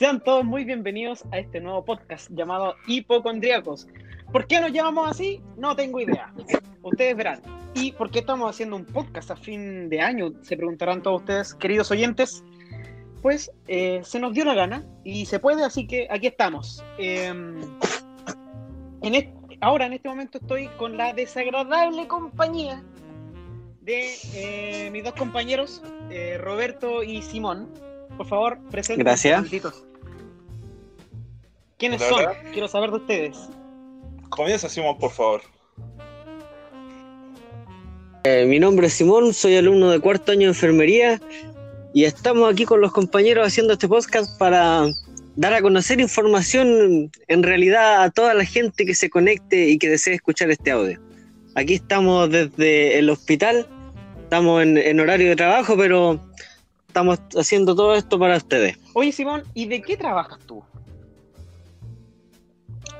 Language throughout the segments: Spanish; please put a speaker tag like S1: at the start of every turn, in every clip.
S1: Sean todos muy bienvenidos a este nuevo podcast llamado Hipocondriacos. ¿Por qué nos llamamos así? No tengo idea. Ustedes verán. ¿Y por qué estamos haciendo un podcast a fin de año? Se preguntarán todos ustedes, queridos oyentes. Pues eh, se nos dio la gana y se puede, así que aquí estamos. Em, en ahora, en este momento, estoy con la desagradable compañía de eh, mis dos compañeros, eh, Roberto y Simón. Por favor, presenten.
S2: Gracias.
S1: ¿Quiénes son? Quiero saber de ustedes.
S3: Comienza, Simón, por favor.
S2: Eh, mi nombre es Simón, soy alumno de cuarto año de enfermería y estamos aquí con los compañeros haciendo este podcast para dar a conocer información en realidad a toda la gente que se conecte y que desee escuchar este audio. Aquí estamos desde el hospital, estamos en horario de trabajo, pero estamos haciendo todo esto para ustedes.
S1: Oye, Simón, ¿y de qué trabajas tú?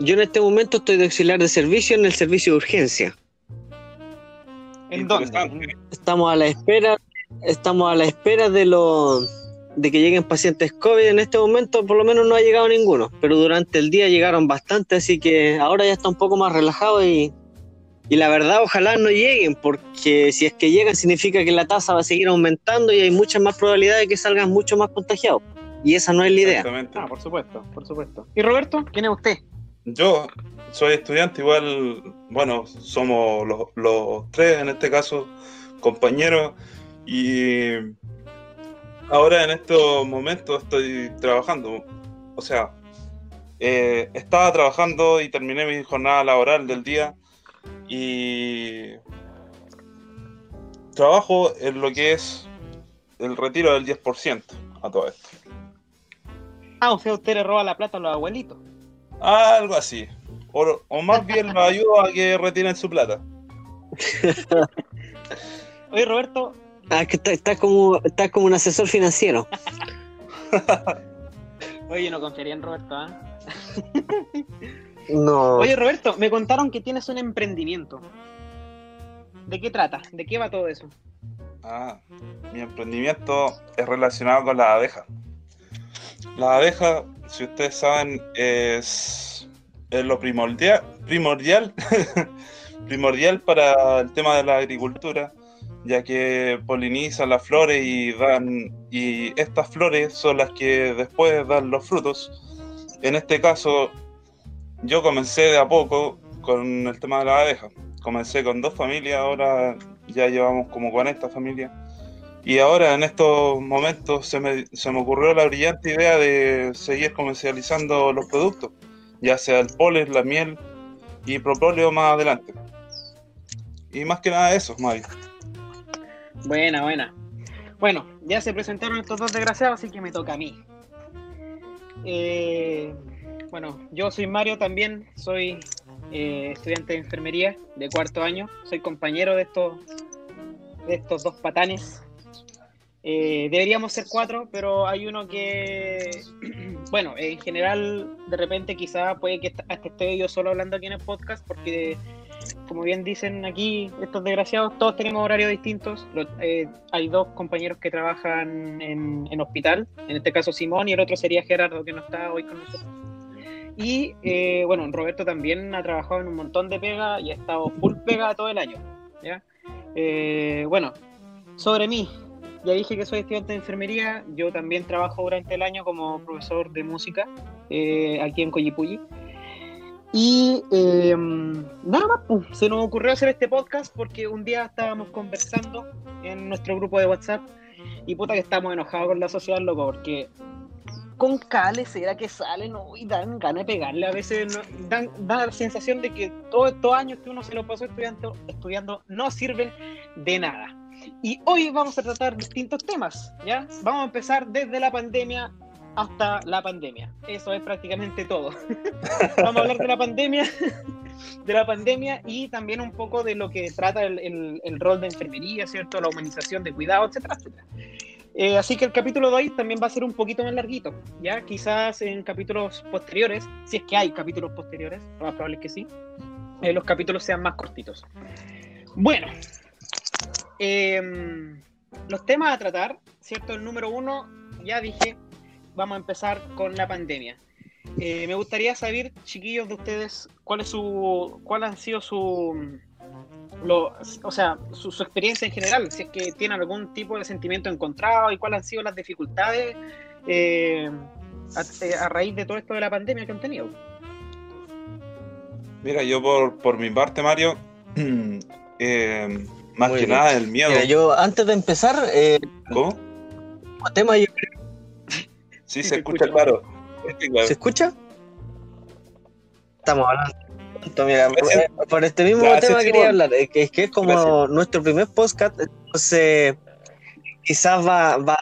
S2: Yo en este momento estoy de auxiliar de servicio en el servicio de urgencia.
S1: ¿En dónde?
S2: Estamos a la espera, estamos a la espera de los de que lleguen pacientes COVID. En este momento por lo menos no ha llegado ninguno, pero durante el día llegaron bastante, así que ahora ya está un poco más relajado y y la verdad, ojalá no lleguen, porque si es que llegan significa que la tasa va a seguir aumentando y hay muchas más probabilidades de que salgan mucho más contagiados. Y esa no es la idea.
S1: Ah, por supuesto, por supuesto. ¿Y Roberto, quién es usted?
S3: Yo soy estudiante, igual, bueno, somos los, tres en este caso, compañeros, y ahora en estos momentos estoy trabajando. O sea, eh, estaba trabajando y terminé mi jornada laboral del día y trabajo en lo que es el retiro del 10% a todo esto.
S1: Ah, o sea, usted le roba la plata a los abuelitos.
S3: Algo así. O, más bien lo ayudo a que retiren su plata.
S1: Oye, Roberto.
S2: Ah, que está, como, está como un asesor financiero.
S1: Oye, no confiaría en Roberto, ¿ah?
S2: No.
S1: Oye, Roberto, me contaron que tienes un emprendimiento. ¿De qué trata? ¿De qué va todo eso?
S3: Ah, mi emprendimiento es relacionado con las abejas. La abeja, si ustedes saben, es, lo primordial, primordial, primordial para el tema de la agricultura, ya que polinizan las flores y dan y estas flores son las que después dan los frutos. En este caso, yo comencé de a poco con el tema de la abeja. Comencé con dos familias, ahora ya llevamos como 40 familias. Y ahora en estos momentos se me, se me ocurrió la brillante idea de seguir comercializando los productos, ya sea el polen, la miel y propóleo más adelante. Y más que nada eso, Mavi.
S1: Buena, buena. Bueno, ya se presentaron estos dos desgraciados, así que me toca a mí. Eh, bueno, yo soy Mario también, soy eh, estudiante de enfermería de cuarto año, soy compañero de estos, de estos dos patanes. Eh, deberíamos ser cuatro, pero hay uno que, bueno, en general, de repente quizá puede que hasta esté yo solo hablando aquí en el podcast, porque como bien dicen aquí estos desgraciados, todos tenemos horarios distintos. Eh, hay dos compañeros que trabajan en, en, hospital, en este caso Simón y el otro sería Gerardo, que no está hoy con nosotros. Y eh, bueno, Roberto también ha trabajado en un montón de pega y ha estado full pega todo el año. ¿ya? Eh, bueno, sobre mí, ya dije que soy estudiante de enfermería, yo también trabajo durante el año como profesor de música eh, aquí en Coyipulli. Y nada más, pues, se nos ocurrió hacer este podcast porque un día estábamos conversando en nuestro grupo de WhatsApp y puta que estamos enojados con la sociedad, loco, porque con cales será que salen y dan ganas de pegarle. A veces dan, da la sensación de que todos estos años que uno se lo pasó estudiando, estudiando no sirven de nada. Y hoy vamos a tratar distintos temas, ¿ya? Vamos a empezar desde la pandemia hasta la pandemia. Eso es prácticamente todo. vamos a hablar de la pandemia, de la pandemia y también un poco de lo que trata el, el, el rol de enfermería, ¿cierto? La humanización de cuidado, etcétera, etcétera. Eh, así que el capítulo de hoy también va a ser un poquito más larguito, ¿ya? Quizás en capítulos posteriores, si es que hay capítulos posteriores, lo más probable es que sí, eh, los capítulos sean más cortitos. Bueno, em, los temas a tratar, ¿cierto? El número uno, ya dije, vamos a empezar con la pandemia. Eh, me gustaría saber, chiquillos, de ustedes, cuál es su, cuál ha sido su, o sea, su, experiencia en general, si es que tienen algún tipo de sentimiento encontrado y cuáles han sido las dificultades eh, a, raíz de todo esto de la pandemia que han tenido.
S3: Mira, yo por, por mi parte, Mario, eh, más que nada el miedo. Mira,
S2: yo antes de empezar, eh,
S3: ¿cómo?
S2: Tema yo...
S3: Sí, se, escucha, claro.
S2: ¿Se escucha? Estamos hablando. Mira, por, este mismo tema quería hablar, es que, es como nuestro primer podcast, entonces quizás va, va,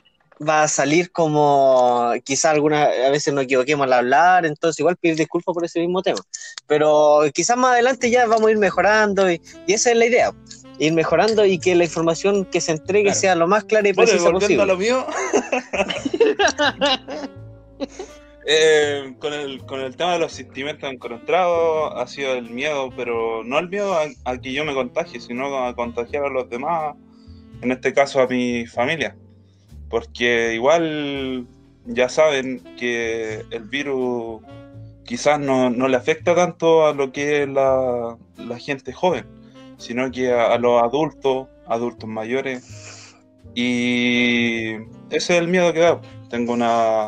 S2: va a salir como quizás algunas a veces nos equivoquemos al hablar, entonces igual pedir disculpas por ese mismo tema. Pero quizás más adelante ya vamos a ir mejorando y, esa es la idea, ir mejorando y que la información que se entregue sea lo más clara y precisa posible.
S3: lo mío. Eh, con, el, con el tema de los sentimientos encontrados ha sido el miedo, pero no el miedo a que yo me contagie, sino a contagiar a los demás, en este caso a mi familia porque igual ya saben que el virus quizás no, le afecta tanto a lo que es la, gente joven, sino que a, los adultos, adultos mayores. Y ese es el miedo que da. Tengo una,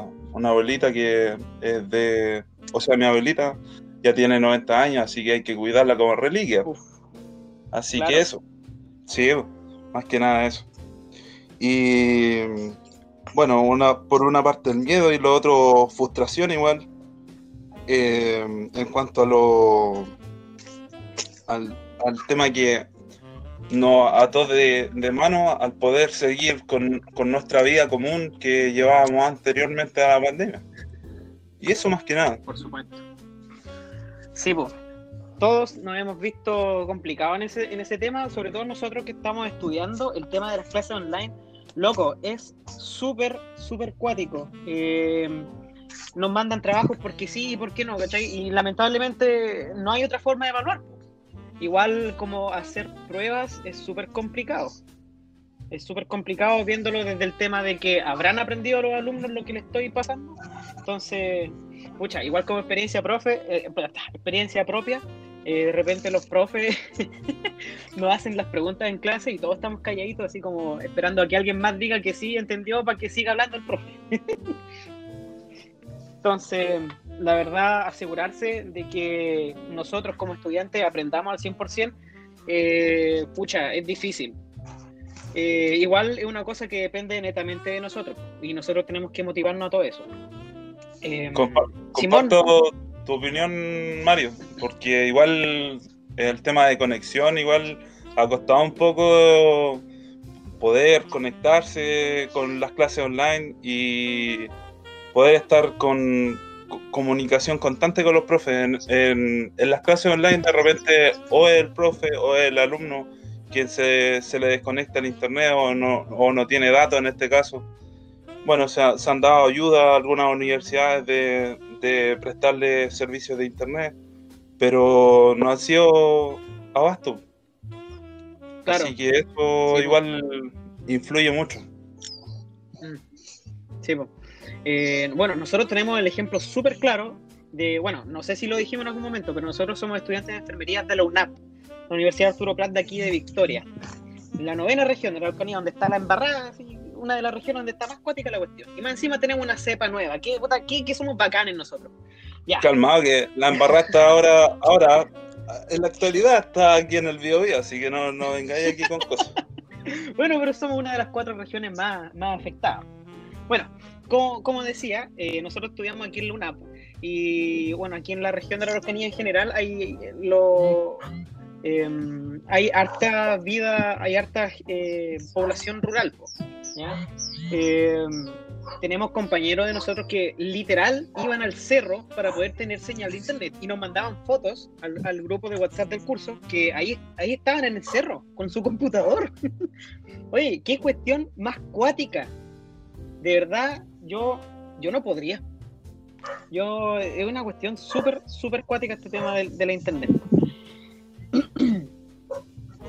S3: abuelita que es de... O sea, mi abuelita ya tiene 90 años, así que hay que cuidarla como reliquia. así que eso. Sí, más que nada eso. Y bueno, una, por una parte el miedo y lo otro frustración igual. Eh, en cuanto a lo al, tema que nos ató de, de mano al poder seguir con, nuestra vida común que llevábamos anteriormente a la pandemia. Y eso más que nada.
S1: Por supuesto. Sí, pues. Todos nos hemos visto complicados en ese, en ese tema, sobre todo nosotros que estamos estudiando el tema de las clases online loco, es súper, súper cuático. Eh, nos mandan trabajos porque sí y porque no, ¿cachai? Y lamentablemente no hay otra forma de evaluar. Igual como hacer pruebas es súper complicado. Es súper complicado viéndolo desde el tema de que habrán aprendido los alumnos lo que les estoy pasando. Entonces, pucha, igual como experiencia profe, eh, experiencia propia, eh, de repente los profes nos hacen las preguntas en clase y todos estamos calladitos, así como esperando a que alguien más diga que sí entendió para que siga hablando el profe. Entonces, la verdad, asegurarse de que nosotros como estudiantes aprendamos al 100%, eh, pucha, es difícil. Eh, igual es una cosa que depende netamente de nosotros y nosotros tenemos que motivarnos a todo eso.
S3: Eh, Simón, tu opinión, Mario, porque igual el tema de conexión igual ha costado un poco poder conectarse con las clases online y poder estar con comunicación constante con los profes. En, las clases online de repente o el profe o el alumno quien se, se le desconecta el internet o no, o no tiene datos en este caso. Bueno, se, se han dado ayuda a algunas universidades de, de prestarle servicios de internet, pero no ha sido abasto. Así que eso igual influye mucho.
S1: Sí, eh, bueno, nosotros tenemos el ejemplo súper claro de, bueno, no sé si lo dijimos en algún momento, pero nosotros somos estudiantes de enfermería de la UNAP, la Universidad Arturo Prat de aquí de Victoria, la novena región de la Araucanía, donde está la embarrada, una de las regiones donde está más cuática la cuestión. Y más encima tenemos una cepa nueva. ¿Qué, qué, somos bacanes nosotros?
S3: Ya. Calmado, que la embarrada está ahora, ahora, en la actualidad está aquí en el Bio, así que no, no vengáis aquí con cosas.
S1: bueno, pero somos una de las cuatro regiones más, más afectadas. Bueno, como, decía, eh, nosotros estudiamos aquí en Luna y bueno, aquí en la región de la Araucanía en general hay lo Em, hay harta vida, hay harta eh, población rural. Em, tenemos compañeros de nosotros que literal iban al cerro para poder tener señal de internet y nos mandaban fotos al, grupo de WhatsApp del curso que ahí, ahí estaban en el cerro con su computador. Oye, qué cuestión más cuática. De verdad, yo, yo no podría. Yo, es una cuestión súper, súper cuática este tema de la internet.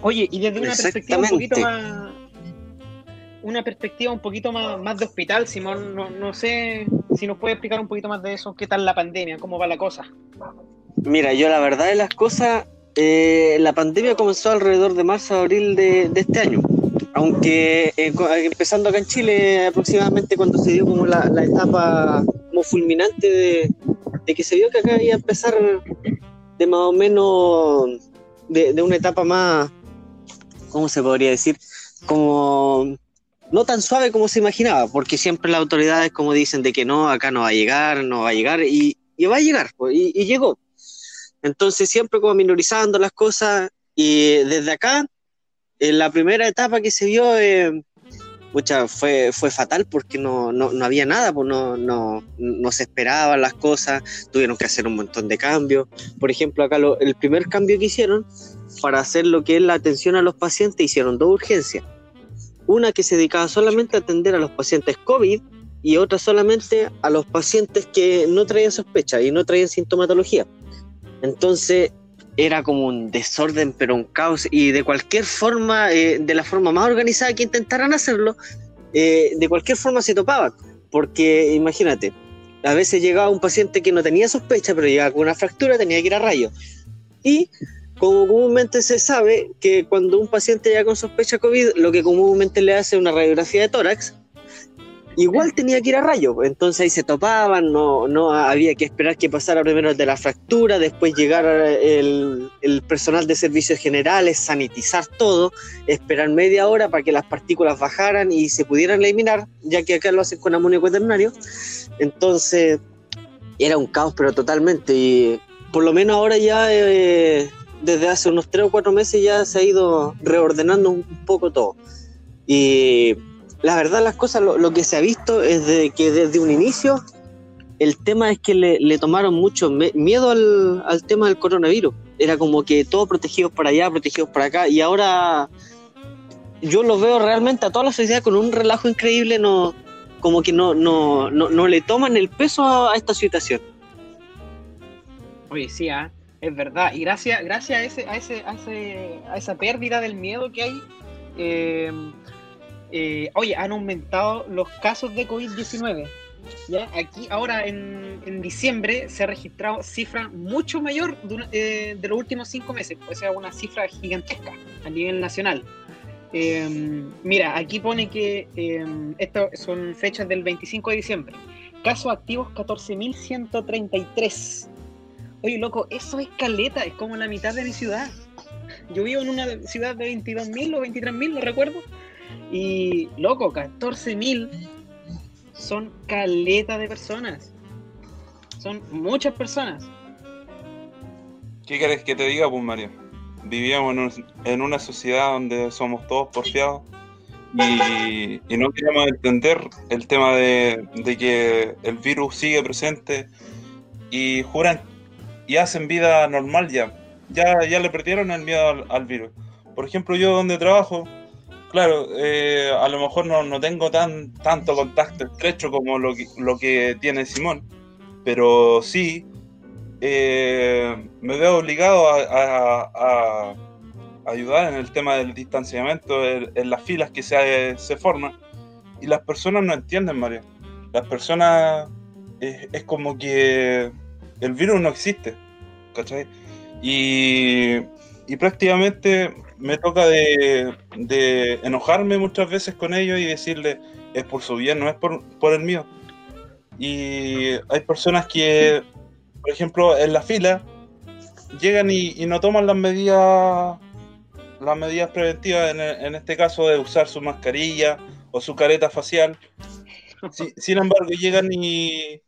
S1: Oye, y desde una perspectiva un poquito más. Una perspectiva un poquito más, más de hospital, Simón, no, sé si nos puede explicar un poquito más de eso, qué tal la pandemia, cómo va la cosa.
S2: Mira, yo la verdad de las cosas, eh, la pandemia comenzó alrededor de marzo, abril de, este año. Aunque eh, empezando acá en Chile, aproximadamente cuando se dio como la, etapa como fulminante de, que se vio que acá iba a empezar de más o menos de, de una etapa más, ¿cómo se podría decir? Como no tan suave como se imaginaba, porque siempre las autoridades como dicen de que no, acá no va a llegar, no va a llegar, y, va a llegar, pues, y, llegó. Entonces siempre como minorizando las cosas, y desde acá, en la primera etapa que se vio, eh, fue, fue fatal porque no, no, no había nada, pues no, no, no, se esperaban las cosas, tuvieron que hacer un montón de cambios. Por ejemplo, acá el primer cambio que hicieron para hacer lo que es la atención a los pacientes, hicieron dos urgencias una que se dedicaba solamente a atender a los pacientes COVID y otra solamente a los pacientes que no traían sospecha y no traían sintomatología. Entonces era como un desorden, pero un caos, y de cualquier forma, eh, de la forma más organizada que intentaran hacerlo, eh, de cualquier forma se topaban, porque imagínate, a veces llegaba un paciente que no tenía sospecha, pero llegaba con una fractura, tenía que ir a rayo. Y como comúnmente se sabe que cuando un paciente llega con sospecha COVID, lo que comúnmente le hace una radiografía de tórax, igual tenía que ir a rayo. Entonces ahí se topaban, no, no había que esperar que pasara primero el de la fractura, después llegar el, el personal de servicios generales, sanitizar todo, esperar media hora para que las partículas bajaran y se pudieran eliminar, ya que acá lo hacen con amonio cuaternario. Entonces era un caos, pero totalmente. Y por lo menos ahora ya eh, desde hace unos tres o cuatro meses ya se ha ido reordenando un poco todo. Y la verdad las cosas, lo, que se ha visto es de que desde un inicio el tema es que le, tomaron mucho miedo al, tema del coronavirus. Era como que todos protegidos para allá, protegidos para acá. Y ahora yo lo veo realmente a toda la sociedad con un relajo increíble, no, como que no, no, no, le toman el peso a, esta situación.
S1: Oye, sí, ¿ah? Es verdad, y gracias, gracias a, ese, a, ese, a, ese, a esa pérdida del miedo que hay, eh, eh, oye, han aumentado los casos de COVID-19. ¿ya? Aquí ahora en, en, diciembre se ha registrado cifra mucho mayor de, eh, los últimos cinco meses, o sea, una cifra gigantesca a nivel nacional. mira, aquí pone que esto son fechas del 25 de diciembre. Casos activos 14.133 Oye, loco, eso es caleta, es como la mitad de mi ciudad. Yo vivo en una ciudad de 22.000 o 23.000, no recuerdo. Y, loco, 14.000 son caleta de personas. Son muchas personas.
S3: ¿Qué querés que te diga, pues, Mario? Vivíamos en una sociedad donde somos todos porfiados y, no queremos entender el tema de que el virus sigue presente y juran y hacen vida normal ya. Ya, ya le perdieron el miedo al, virus. Por ejemplo, yo donde trabajo, claro, eh, a lo mejor no, no, tengo tan, tanto contacto estrecho como lo que, lo que tiene Simón, pero sí eh, me veo obligado a, ayudar en el tema del distanciamiento, en, las filas que se, se, forman, y las personas no entienden, Mario. Las personas es como que el virus no existe, ¿cachai? Y, y prácticamente me toca de, enojarme muchas veces con ellos y decirle, es por su bien, no es por, por el mío. Y hay personas que, por ejemplo, en la fila, llegan y, no toman las medidas las medidas preventivas, en, este caso de usar su mascarilla o su careta facial. sin embargo, llegan y,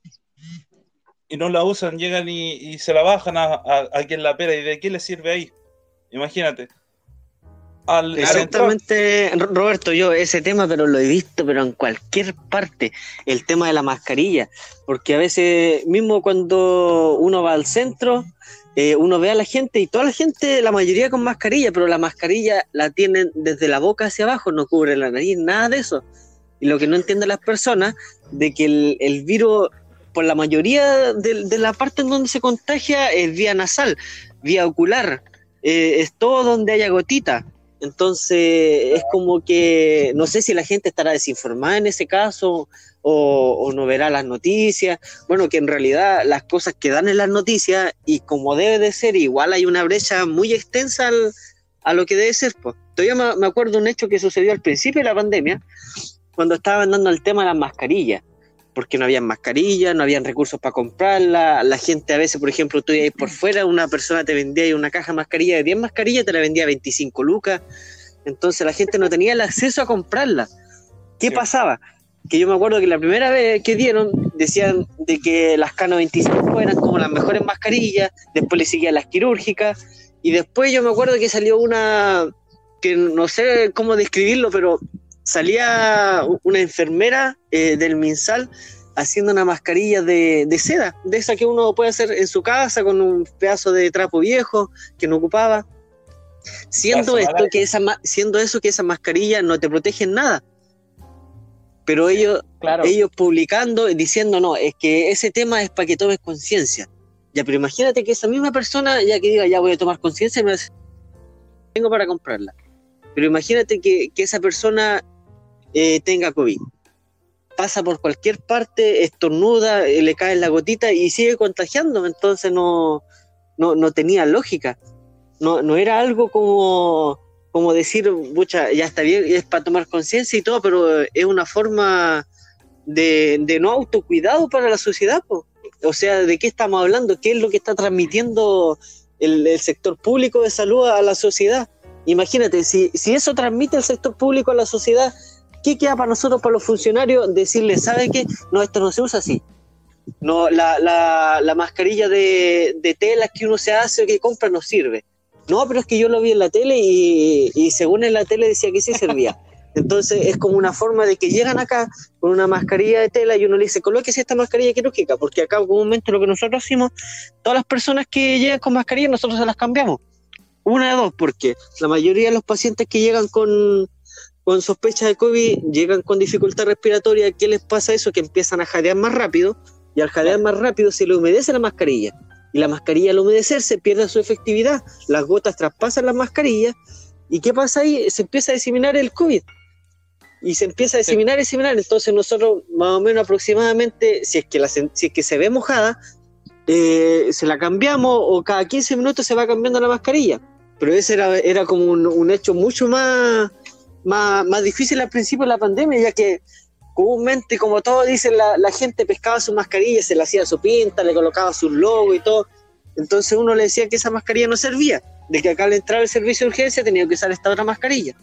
S3: y no la usan, llegan y, se la bajan a, quien la pera. ¿Y de qué le sirve ahí? Imagínate.
S2: Exactamente, Roberto, yo ese tema, pero lo he visto, pero en cualquier parte, el tema de la mascarilla, porque a veces mismo cuando uno va al centro, eh, uno ve a la gente y toda la gente, la mayoría con mascarilla, pero la mascarilla la tienen desde la boca hacia abajo, no cubre la nariz, nada de eso. Y lo que no entienden las personas, de que el, el virus por la mayoría de, la parte en donde se contagia es vía nasal, vía ocular, eh, es todo donde haya gotita. Entonces es como que no sé si la gente estará desinformada en ese caso o, no verá las noticias. Bueno, que en realidad las cosas que dan en las noticias y como debe de ser, igual hay una brecha muy extensa a lo que debe ser. Pues. Todavía me, acuerdo un hecho que sucedió al principio de la pandemia, cuando estaban dando el tema de las mascarillas porque no había mascarillas, no habían recursos para comprarla, la gente a veces, por ejemplo, tú ibas por fuera, una persona te vendía una caja de mascarilla de 10 mascarillas, te la vendía a 25 lucas, entonces la gente no tenía el acceso a comprarla. ¿Qué pasaba? que yo me acuerdo que la primera vez que dieron decían de que las Cano 25 eran como las mejores mascarillas, después le seguían las quirúrgicas y después yo me acuerdo que salió una que no sé cómo describirlo, pero salía una enfermera eh, del Minsal haciendo una mascarilla de, de, seda, de esa que uno puede hacer en su casa con un pedazo de trapo viejo que no ocupaba. Siendo esto que esa siendo eso que esa mascarilla no te protege en nada, pero ellos, ellos publicando y diciendo, no, es que ese tema es para que tomes conciencia. Ya, pero imagínate que esa misma persona, ya que diga, ya voy a tomar conciencia, me tengo para comprarla. Pero imagínate que, esa persona eh, tenga COVID. Pasa por cualquier parte, estornuda, eh, le cae la gotita y sigue contagiando. Entonces no, no, no tenía lógica. No, no era algo como como decir, mucha, ya está bien, es para tomar conciencia y todo, pero es una forma de, no autocuidado para la sociedad. O sea, ¿de qué estamos hablando? ¿Qué es lo que está transmitiendo el, sector público de salud a la sociedad? Imagínate, si, si eso transmite el sector público a la sociedad, ¿qué queda para nosotros, para los funcionarios, decirles, ¿sabe qué? No, esto no se usa así. No, la, la, la mascarilla de, de tela que uno se hace o que compra no sirve no, pero es que yo lo vi en la tele y, según en la tele decía que sí servía. Entonces es como una forma de que llegan acá con una mascarilla de tela y uno le dice, colóquese esta mascarilla quirúrgica, porque acá comúnmente lo que nosotros hacemos, todas las personas que llegan con mascarilla nosotros se las cambiamos. Una de dos, porque la mayoría de los pacientes que llegan con, con sospecha de COVID llegan con dificultad respiratoria. ¿Qué les pasa eso? Que empiezan a jadear más rápido y al jadear más rápido se le humedece la mascarilla y la mascarilla al humedecerse pierde su efectividad, las gotas traspasan las mascarillas y ¿qué pasa ahí? Se empieza a diseminar el COVID y se empieza a diseminar y diseminar, entonces nosotros más o menos aproximadamente, si es que, la, si es que se ve mojada, eh, se la cambiamos o cada 15 minutos se va cambiando la mascarilla, pero ese era, era como un, hecho mucho más, más, más difícil al principio de la pandemia, ya que comúnmente, como todos dicen, la, la, gente pescaba su mascarilla, se le hacía su pinta, le colocaba su logo y todo. Entonces uno le decía que esa mascarilla no servía, de que acá al entrar el servicio de urgencia tenía que usar esta otra mascarilla.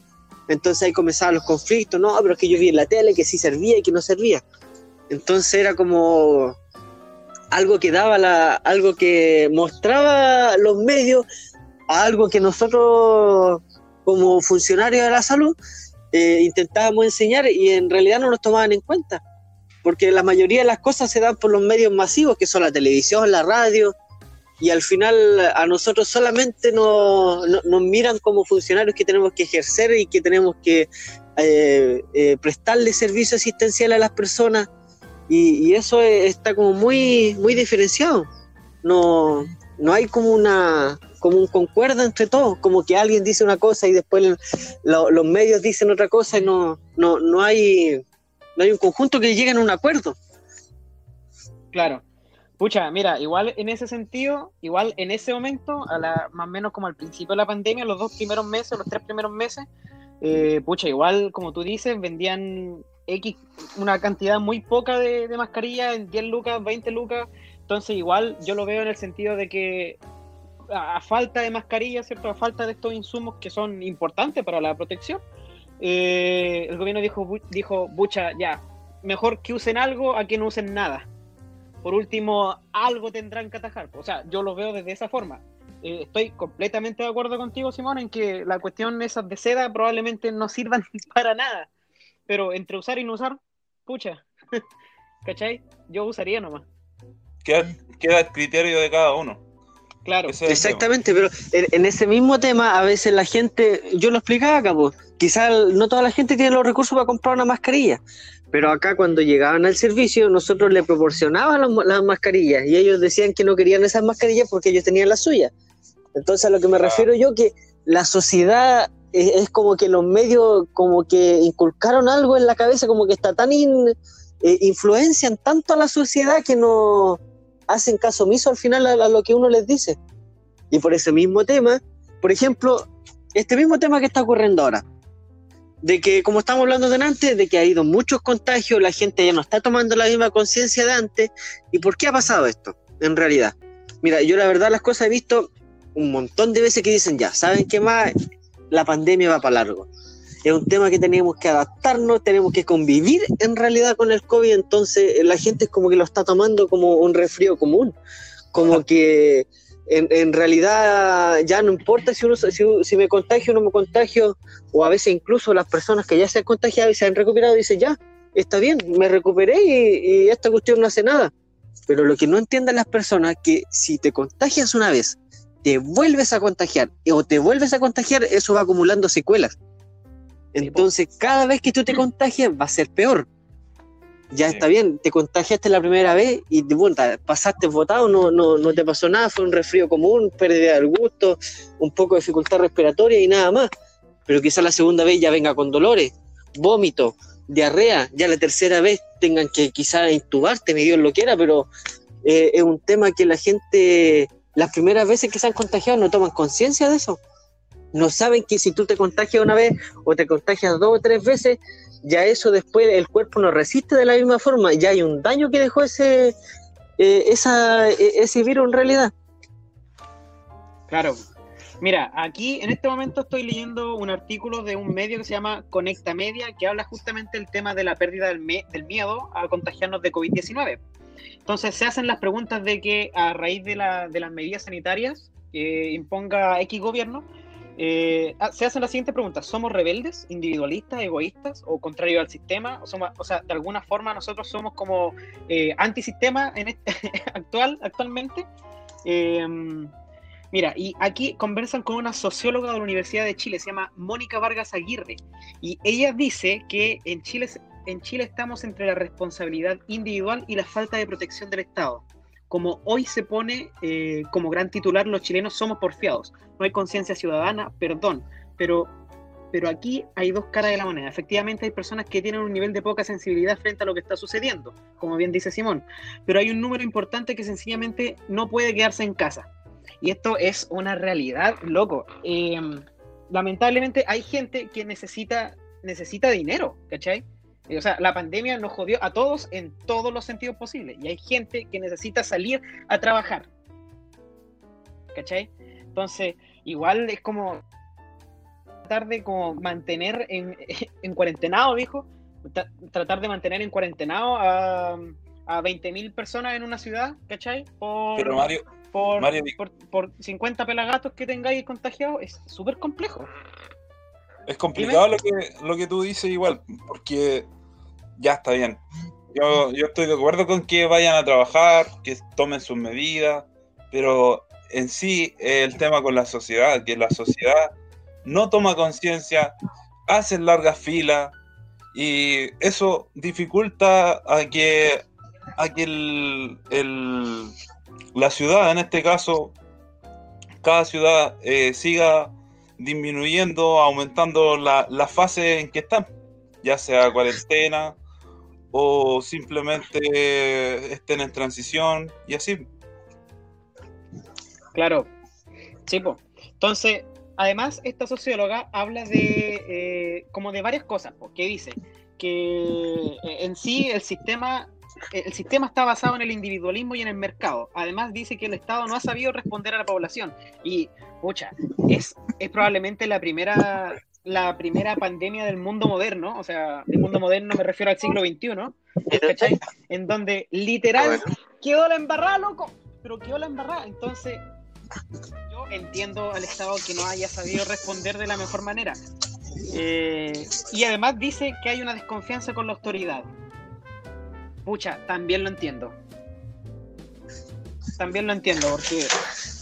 S2: Entonces ahí comenzaban los conflictos, no, pero es que yo vi en la tele que sí servía y que no servía. Entonces era como algo que daba la, algo que mostraba los medios a algo que nosotros como funcionarios de la salud eh, intentábamos enseñar y en realidad no nos tomaban en cuenta, porque la mayoría de las cosas se dan por los medios masivos, que son la televisión, la radio, y al final a nosotros solamente nos, miran como funcionarios que tenemos que ejercer y que tenemos que eh, eh, prestarle servicio asistencial a las personas, y, eso está como muy, muy diferenciado. No, no hay como una como un concuerdo entre todos, como que alguien dice una cosa y después los medios dicen otra cosa y no, no, no, hay, no hay un conjunto que llegue a un acuerdo.
S1: Claro. Pucha, mira, igual en ese sentido, igual en ese momento, a la, más o menos como al principio de la pandemia, los dos primeros meses, los tres primeros meses, eh, pucha, igual como tú dices, vendían X, una cantidad muy poca de, de mascarillas, en 10 lucas, 20 lucas, entonces igual yo lo veo en el sentido de que a, falta de mascarilla, ¿cierto? A falta de estos insumos que son importantes para la protección, eh, el gobierno dijo, dijo, bucha, ya, mejor que usen algo a que no usen nada. Por último, algo tendrán que atajar. O sea, yo lo veo desde esa forma. Eh, estoy completamente de acuerdo contigo, Simón, en que la cuestión esas de seda probablemente no sirvan para nada. Pero entre usar y no usar, pucha, ¿cachai? Yo usaría nomás.
S3: Queda, queda el criterio de cada uno.
S2: Claro. Exactamente, pero en, ese mismo tema a veces la gente, yo lo explicaba acá, pues, quizás no toda la gente tiene los recursos para comprar una mascarilla, pero acá cuando llegaban al servicio nosotros le proporcionábamos las, mascarillas y ellos decían que no querían esas mascarillas porque ellos tenían las suyas. Entonces a lo que me refiero yo que la sociedad es, como que los medios como que inculcaron algo en la cabeza, como que está tan eh, influencian tanto a la sociedad que no hacen caso omiso al final a, lo que uno les dice. Y por ese mismo tema, por ejemplo, este mismo tema que está ocurriendo ahora, de que, como estamos hablando de antes, de que ha habido muchos contagios, la gente ya no está tomando la misma conciencia de antes. ¿Y por qué ha pasado esto, en realidad? Mira, yo la verdad las cosas he visto un montón de veces que dicen ya, ¿saben qué más? La pandemia va para largo. Es un tema que tenemos que adaptarnos, tenemos que convivir en realidad con el COVID, entonces la gente es como que lo está tomando como un resfrío común, como que en, realidad ya no importa si, uno, si, me contagio o no me contagio, o a veces incluso las personas que ya se han contagiado y se han recuperado dicen, ya, está bien, me recuperé y, esta cuestión no hace nada. Pero lo que no entienden las personas es que si te contagias una vez, te vuelves a contagiar o te vuelves a contagiar, eso va acumulando secuelas. Entonces, cada vez que tú te contagias va a ser peor ya está bien, te contagiaste la primera vez y bueno, pasaste votado, no, no, no te pasó nada, fue un resfrío común, pérdida del gusto, un poco de dificultad respiratoria y nada más. Pero quizás la segunda vez ya venga con dolores, vómito, diarrea, ya la tercera vez tengan que quizás intubarte, me Dios lo quiera, pero eh, es un tema que la gente, las primeras veces que se han contagiado no toman conciencia de eso. No saben que si tú te contagias una vez o te contagias dos o tres veces, ya eso después el cuerpo no resiste de la misma forma, ya hay un daño que dejó ese, eh, e, ese virus en realidad.
S1: Claro. Mira, aquí en este momento estoy leyendo un artículo de un medio que se llama Conecta Media, que habla justamente del tema de la pérdida del, del miedo a contagiarnos de COVID-19. Entonces se hacen las preguntas de que a raíz de, la, de las medidas sanitarias que imponga X gobierno, eh, ah, se hacen la siguiente pregunta: ¿somos rebeldes, individualistas, egoístas o contrarios al sistema? O, somos, sea, de alguna forma nosotros somos como eh, antisistema en este, actual, actualmente. Em, mira, y aquí conversan con una socióloga de la Universidad de Chile, se llama Mónica Vargas Aguirre, y ella dice que Chile, en Chile estamos entre la responsabilidad individual y la falta de protección del Estado como hoy se pone eh, como gran titular, los chilenos somos porfiados. No hay conciencia ciudadana, perdón, pero, pero aquí hay dos caras de la moneda. Efectivamente hay personas que tienen un nivel de poca sensibilidad frente a lo que está sucediendo, como bien dice Simón, pero hay un número importante que sencillamente no puede quedarse en casa. Y esto es una realidad, loco. Em, lamentablemente hay gente que necesita, necesita dinero, ¿cachai? O sea, la pandemia nos jodió a todos en todos los sentidos posibles. Y hay gente que necesita salir a trabajar. ¿Cachai? Entonces, igual es como tratar de como mantener en, en cuarentenado, viejo. Tratar de mantener en cuarentenado a, a 20.000 personas en una ciudad, ¿cachai?
S3: Por, Pero Mario,
S1: por, por, por 50 pelagatos que tengáis contagiados es súper complejo.
S3: Es complicado lo que, lo que tú dices igual, porque ya está bien. Yo, yo estoy de acuerdo con que vayan a trabajar, que tomen sus medidas, pero en sí el tema con la sociedad, que la sociedad no toma conciencia, hace largas filas y eso dificulta a que, a que el, la ciudad, en este caso, cada ciudad eh, siga disminuyendo, aumentando la, la fase en que están, ya sea cuarentena o simplemente estén en transición y así.
S1: Claro, sí. Entonces, además, esta socióloga habla de eh, como de varias cosas, porque dice que eh, en sí el sistema el sistema está basado en el individualismo y en el mercado. Además dice que el Estado no ha sabido responder a la población. Y, pucha, es, es probablemente la primera la primera pandemia del mundo moderno, o sea, del mundo moderno me refiero al siglo XXI, ¿cachai? En donde literal quedó la embarrada, loco, pero quedó la embarrada. Entonces, yo entiendo al Estado que no haya sabido responder de la mejor manera. Eh, y además dice que hay una desconfianza con la autoridad. Pucha, también lo entiendo también lo entiendo, porque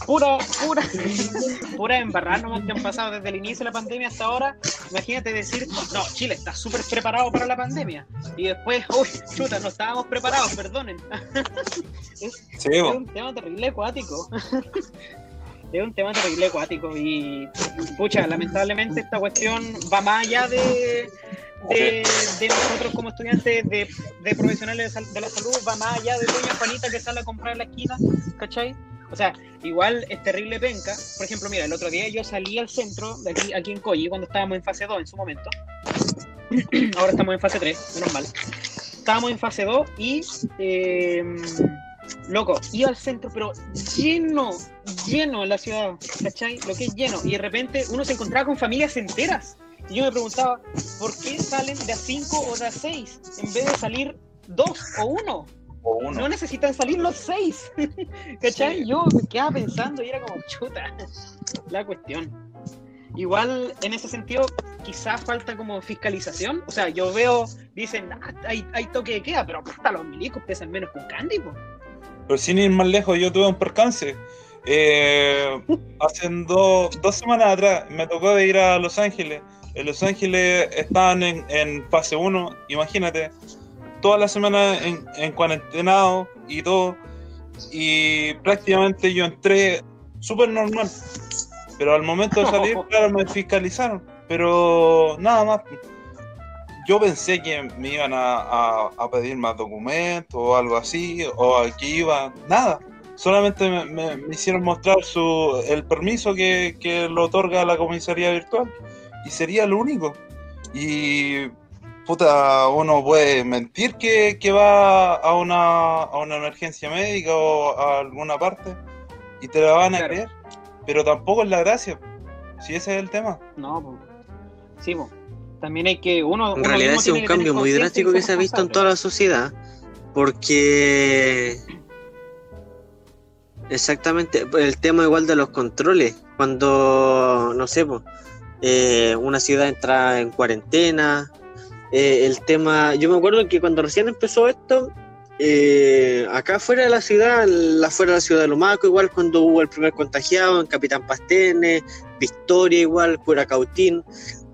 S1: pura, pura, pura embarrada nomás que han pasado desde el inicio de la pandemia hasta ahora. Imagínate decir, no, Chile está súper preparado para la pandemia. Y después, uy, chuta, no estábamos preparados, perdonen. es, un tema terrible acuático. es un tema terrible acuático y, pucha, lamentablemente esta cuestión va más allá de de, de nosotros como estudiantes de, de profesionales de, de la salud va más allá de doña Juanita que sale a comprar en la esquina, ¿cachai? O sea, igual es terrible penca. Por ejemplo, mira, el otro día yo salí al centro, de aquí, aquí en Coyi, cuando estábamos en fase 2 en su momento. Ahora estamos en fase 3, menos mal. Estábamos en fase 2 y, eh, loco, iba al centro, pero lleno, lleno la ciudad, ¿cachai? Lo que es lleno. Y de repente uno se encontraba con familias enteras. Y yo me preguntaba, ¿por qué salen de a 5 o de a 6 en vez de salir 2 o 1?
S3: O uno.
S1: No necesitan salir los 6. ¿Cachai?
S3: Sí.
S1: Yo me quedaba pensando y era como, chuta, la cuestión. Igual, en ese sentido, quizás falta como fiscalización. O sea, yo veo, dicen, "Ah, hay, hay toque de queda, pero hasta los milicos pesan menos que un candy, po.
S3: Pero sin ir más lejos, yo tuve un percance. Eh, hace do- dos semanas atrás me tocó de ir a Los Ángeles. En Los Ángeles estaban en, en fase 1, imagínate, toda la semana en, en cuarentenado y todo. Y prácticamente yo entré súper normal. Pero al momento de salir, claro, me fiscalizaron. Pero nada más. Yo pensé que me iban a, a- a pedir más documentos o algo así, o que iba, nada. Solamente me, me- me hicieron mostrar su, el permiso que, que lo otorga la comisaría virtual y sería lo único. Y puta, uno puede mentir que, que va a una, a una emergencia médica o a alguna parte y te la van a
S1: Claro.
S3: creer, pero tampoco es la gracia, si ese es el tema.
S1: No, po. Sí, po. También hay que uno.
S2: En
S1: uno
S2: realidad es un cambio muy drástico que se ha visto en toda la sociedad, porque exactamente el tema igual de los controles, cuando no sé, pues, eh, una ciudad entra en cuarentena, eh, el tema, yo me acuerdo que cuando recién empezó esto, eh, acá fuera de la ciudad, la fuera de la ciudad de Lomaco, igual cuando hubo el primer contagiado, en Capitán Pastene, Victoria igual, Curacautín,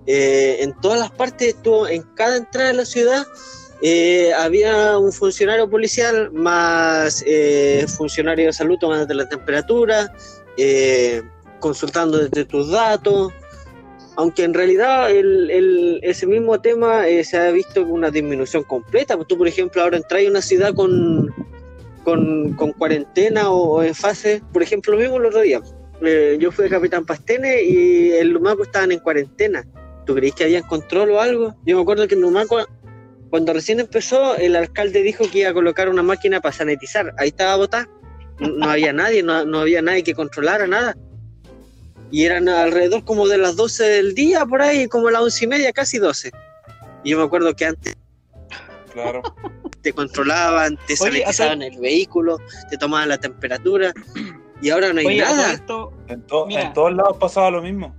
S2: eh, en todas las partes estuvo, en cada entrada de la ciudad eh, había un funcionario policial más funcionario de salud tomándote la temperatura, consultando desde tus datos, aunque en realidad el, el- ese mismo tema eh, se ha visto una disminución completa. Pues tú, por ejemplo, ahora entras en una ciudad con, con, con cuarentena o, o en fase, por ejemplo, lo mismo el otro día. Eh, yo fui a Capitán Pastene y en Lumaco estaban en cuarentena. ¿Tú creís que habían control o algo? Yo me acuerdo que en Lumaco, cuando recién empezó, el alcalde dijo que iba a colocar una máquina para sanitizar. Ahí estaba botada. No, no había nadie, no, no había nadie que controlara nada. Y eran alrededor como de las 12 del día, por ahí, como las 11 y media, casi 12. Y yo me acuerdo que antes
S3: Claro.
S2: te controlaban, te sanitizaban el vehículo, te tomaban la temperatura. Y ahora no hay
S1: Oye,
S2: nada.
S1: esto,
S3: En, to-
S1: Mira.
S3: en todos lados pasaba lo mismo.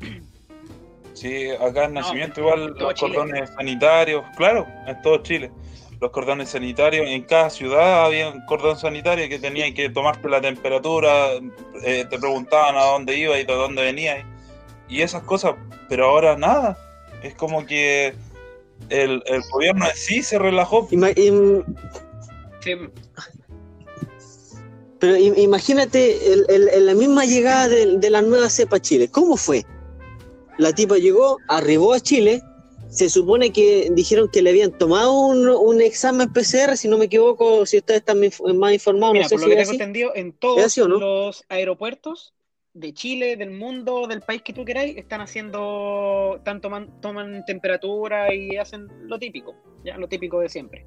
S3: Sí, acá en Nacimiento
S1: en
S3: igual los
S1: Chile.
S3: cordones sanitarios, claro, en todo Chile. Los cordones sanitarios, en cada ciudad había un cordón sanitario que tenía que tomarte la temperatura, eh, te preguntaban a dónde iba y de dónde venía y esas cosas, pero ahora nada. Es como que el, el gobierno en sí se relajó.
S2: Ima- im-
S1: sí,
S2: pero im- imagínate el- el- el- la misma llegada de, de la nueva cepa a Chile. ¿Cómo fue? La tipa llegó, arribó a Chile. Se supone que dijeron que le habían tomado un, un examen PCR, si no me equivoco, si ustedes están más informados,
S1: Mira,
S2: no sé
S1: por
S2: si
S1: lo que tengo entendido, en
S2: ¿Es
S1: todos
S2: así o no?
S1: los aeropuertos de Chile, del mundo, del país que tú queráis, están haciendo, están toman, toman temperatura y hacen lo típico, ya lo típico de siempre.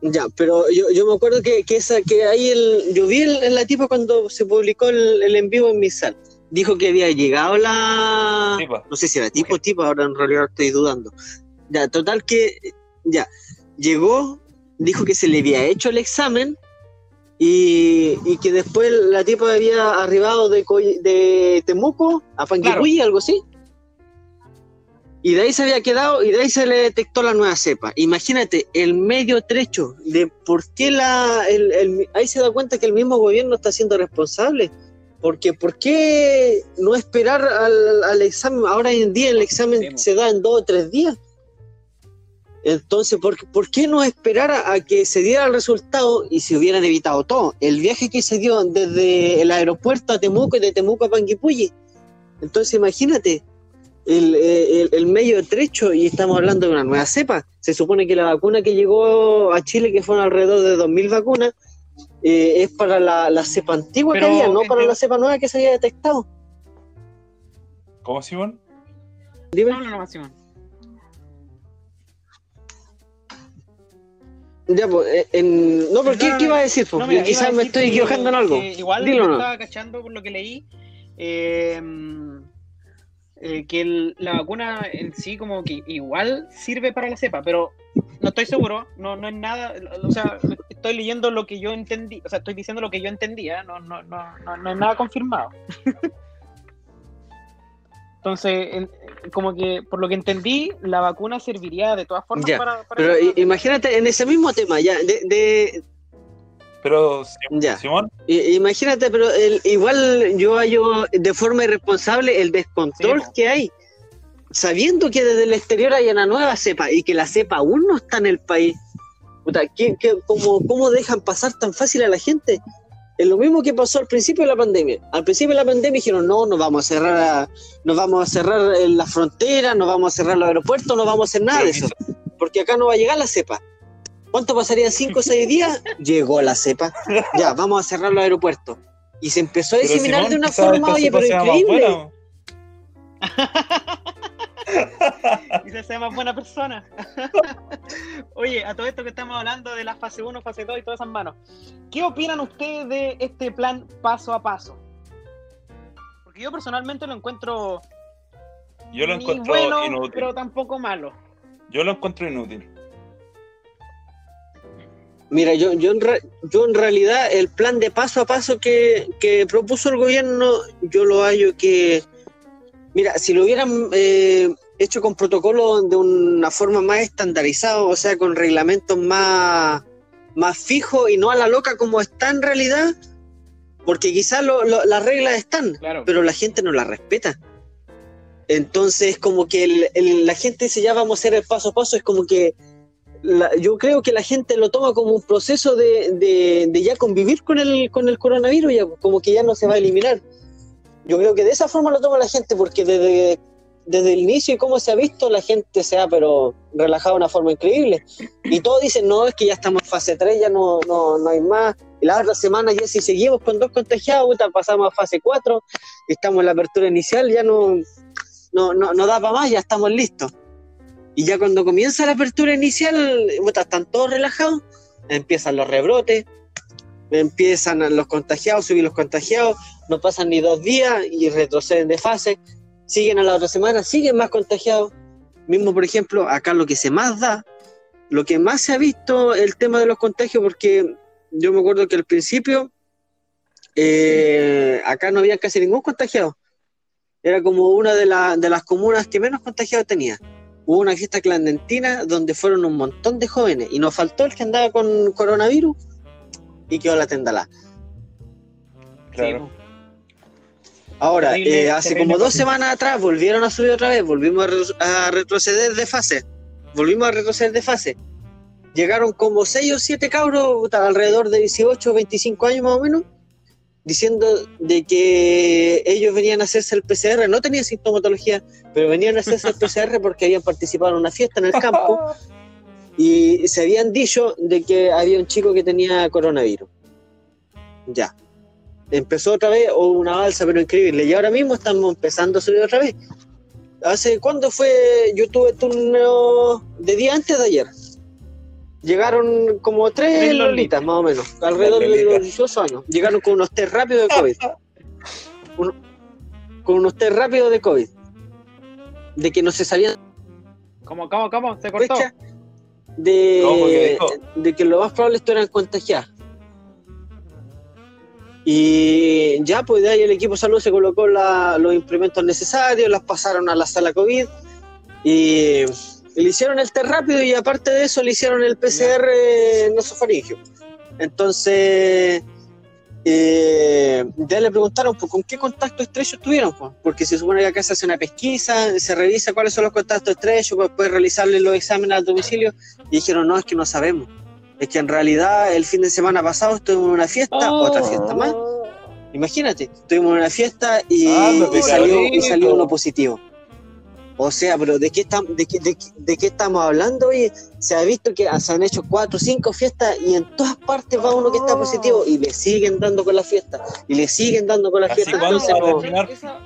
S2: Ya, pero yo, yo me acuerdo que, que esa que ahí el, yo vi el- la tipa cuando se publicó el, el en vivo en mi sal. Dijo que había llegado la
S3: Tipa.
S2: no sé si era tipo o tipa, ahora en realidad estoy dudando. Ya, total que ya llegó, dijo que se le había hecho el examen y, y que después la tipa había arribado de, de Temuco a Panguipulli, algo así. Y de ahí se había quedado y de ahí se le detectó la nueva cepa. Imagínate el medio trecho de por qué la. el- el- ahí se da cuenta que el mismo gobierno está siendo responsable. Porque ¿por qué no esperar al, al examen? Ahora en día el examen se da en dos o tres días. Entonces, ¿por, por qué no esperar a, a que se diera el resultado y se hubieran evitado todo? El viaje que se dio desde el aeropuerto a Temuco y de Temuco a Panguipulli. Entonces, imagínate, el, el, el medio trecho y estamos hablando de una nueva cepa. Se supone que la vacuna que llegó a Chile, que fueron alrededor de 2.000 vacunas, eh, es para la, la cepa antigua
S1: Pero
S2: que había, no para la cepa nueva que se había detectado.
S3: ¿Cómo, Simón?
S2: Dime.
S1: Habla nomás, Simón.
S2: Ya, pues, eh, en- No, pero ¿qué,
S1: No, no,
S2: qué iba a decir? pues?
S1: No, mira,
S2: Quizás
S1: a
S2: me estoy equivocando en algo.
S1: igual
S2: Dilo
S1: estaba cachando por lo que leí. eh, eh, que el- la vacuna en sí como que igual sirve para la cepa, pero no estoy seguro, no, no es nada, o sea, estoy leyendo lo que yo entendí, o sea, estoy diciendo lo que yo entendía, no, no, no, no, no es nada confirmado. Entonces, en- como que por lo que entendí, la vacuna serviría de todas formas
S2: Ya,
S1: para, para
S2: Pero imagínate, en ese mismo tema, ya, de, de-
S3: Pero,
S2: Ya.
S3: Simón,
S2: i- imagínate, pero el, igual yo hallo de forma irresponsable el descontrol
S1: Sí,
S2: que hay, sabiendo que desde el exterior hay una nueva cepa y que la cepa aún no está en el país. Puta, ¿qué- qué- cómo, ¿Cómo dejan pasar tan fácil a la gente? Es lo mismo que pasó al principio de la pandemia. Al principio de la pandemia dijeron, no, nos vamos a cerrar, a- nos vamos a cerrar en las fronteras, nos vamos a cerrar los aeropuertos, no vamos a hacer nada de eso. porque acá no va a llegar la cepa. ¿Cuánto pasaría? ¿Cinco o seis días? Llegó la cepa. Ya, vamos a cerrar los aeropuertos. Y se empezó a diseminar
S3: Simón,
S2: de una forma, oye, pero increíble.
S3: buena.
S1: Quizás sea más buena persona. Oye, a todo esto que estamos hablando de la fase 1, fase 2 y todas esas manos, ¿qué opinan ustedes de este plan paso a paso? Porque yo personalmente lo encuentro
S3: Yo lo encuentro
S1: bueno,
S3: inútil.
S1: pero tampoco malo.
S3: Yo lo encuentro inútil.
S2: Mira, yo, yo, en re- yo en realidad el plan de paso a paso que, que propuso el gobierno, yo lo hallo que, mira, si lo hubieran eh, hecho con protocolos de una forma más estandarizada, o sea, con reglamentos más, más fijos y no a la loca como está en realidad, porque quizás lo- lo- las reglas están,
S1: Claro.
S2: pero la gente no la respeta. Entonces, como que el- el- la gente dice, ya vamos a hacer el paso a paso, es como que la- yo creo que la gente lo toma como un proceso de, de- ya convivir con el, con el coronavirus, ya, como que ya no se va a eliminar. Yo creo que de esa forma lo toma la gente, porque desde, desde el inicio y cómo se ha visto, la gente se ha pero relajado de una forma increíble. Y todos dicen, no, es que ya estamos en fase 3, ya no, no, no hay más. Y la otra semana ya si seguimos con dos contagiados, pasamos a fase 4, estamos en la apertura inicial, ya no, no, no, no da para más, ya estamos listos. Y ya cuando comienza la apertura inicial, están todos relajados, empiezan los rebrotes, empiezan los contagiados, subir los contagiados, no pasan ni dos días y retroceden de fase, siguen a la otra semana, siguen más contagiados. Mismo, por ejemplo, acá lo que se más da, lo que más se ha visto el tema de los contagios, porque yo me acuerdo que al principio eh, acá no había casi ningún contagiado. Era como una de, de las comunas que menos contagiados tenía hubo una fiesta clandestina donde fueron un montón de jóvenes y nos faltó el que andaba con coronavirus y quedó la tendala.
S3: Claro.
S2: Ahora,
S1: Terrible-
S2: eh, hace
S1: terrible
S2: como dos semanas atrás volvieron a subir otra vez, volvimos a, re- a retroceder de fase, volvimos a retroceder de fase. Llegaron como 6 o 7 cabros, alrededor de 18 o 25 años más o menos, diciendo de que ellos venían a hacerse el PCR, no tenían sintomatología, pero venían a hacerse el PCR porque habían participado en una fiesta en el campo y se habían dicho de que había un chico que tenía coronavirus. Ya. Empezó otra vez, o una balsa, pero increíble. Y ahora mismo estamos empezando a subir otra vez. ¿Hace cuándo fue? Yo tuve turno de día antes de ayer. Llegaron como tres
S1: Tres
S2: lolitas,
S1: lolitas.
S2: más o menos, alrededor de los 18 años. Llegaron con unos test rápidos de COVID. Uno- con unos test rápidos de COVID. De que no se sabían
S1: ¿Cómo, cómo, cómo? ¿Se cortó?
S2: fecha de, que lo más probable es que eran contagiadas. Y ya, pues de ahí el equipo de salud se colocó la- los implementos necesarios, las pasaron a la sala COVID y, y le hicieron el test rápido y aparte de eso le hicieron el PCR nasofaringio. Entonces, eh, ya le preguntaron pues, con qué contacto estrecho estuvieron, pues, porque se supone que acá se hace una pesquisa, se revisa cuáles son los contactos estrechos, pues puede realizarle los exámenes al domicilio, y dijeron, no, es que no sabemos. Es que en realidad el fin de semana pasado estuvimos en una fiesta, otra fiesta más. Imagínate, estuvimos en una fiesta y, y salió, y salió uno positivo. O sea, pero ¿de qué, estamos, de, qué, de, qué estamos hablando? Oye, se ha visto que se han hecho cuatro o cinco fiestas y en todas partes va uno que está positivo y le siguen dando con la fiesta. Y le siguen dando con la
S3: Así
S2: fiesta. Entonces, no-.
S1: Esa-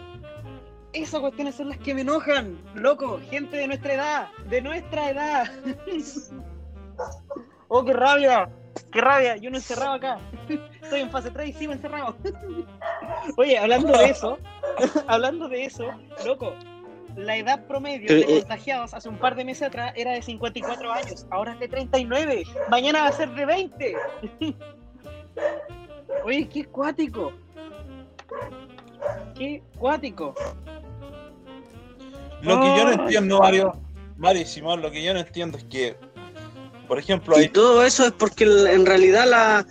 S1: esas cuestiones son las que me enojan, loco. Gente de nuestra edad, de nuestra edad. oh, qué rabia, qué rabia. Yo no encerrado acá. Estoy en fase 3 y sigo encerrado. Oye, hablando de eso, hablando de eso, loco. La edad promedio de
S2: Pero, eh,
S1: contagiados hace un par de meses atrás era de 54 años, ahora es de 39, mañana va a ser de 20. Oye, qué cuático. Qué cuático.
S3: Lo que yo no entiendo, Mario, Mario y Simón, lo que yo no entiendo es que, por ejemplo,
S2: Y
S3: hay
S2: todo eso es porque en realidad la,